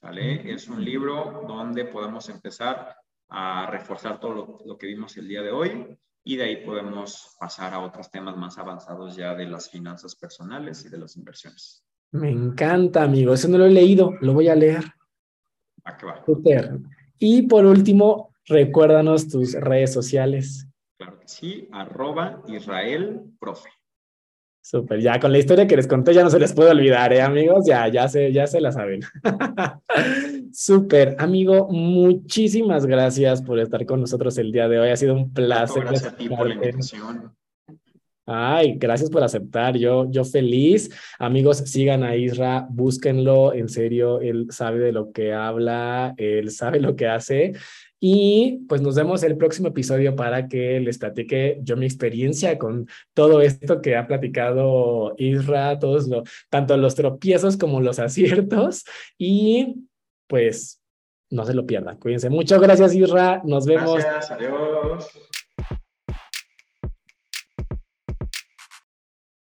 ¿Vale? Es un libro donde podemos empezar a reforzar todo lo, que vimos el día de hoy y de ahí podemos pasar a otros temas más avanzados ya de las finanzas personales y de las inversiones. Me encanta, amigo. Eso no lo he leído, lo voy a leer. Super. Y por último, recuérdanos tus redes sociales. Claro que sí, arroba Israel Profe. Súper, ya con la historia que les conté ya no se les puede olvidar, ¿eh, amigos? Ya, ya se, ya se la saben. [LAUGHS] Súper, amigo, muchísimas gracias por estar con nosotros el día de hoy. Ha sido un placer. Gracias a ti por la invitación. Ay, gracias por aceptar. Yo, yo feliz. Amigos, sigan a Isra, búsquenlo. En serio, él sabe de lo que habla, él sabe lo que hace. Y pues nos vemos el próximo episodio para que les platique yo mi experiencia con todo esto que ha platicado Isra, todos lo, tanto los tropiezos como los aciertos. Y pues no se lo pierdan. Cuídense mucho. Gracias, Isra. Nos vemos. Gracias, adiós.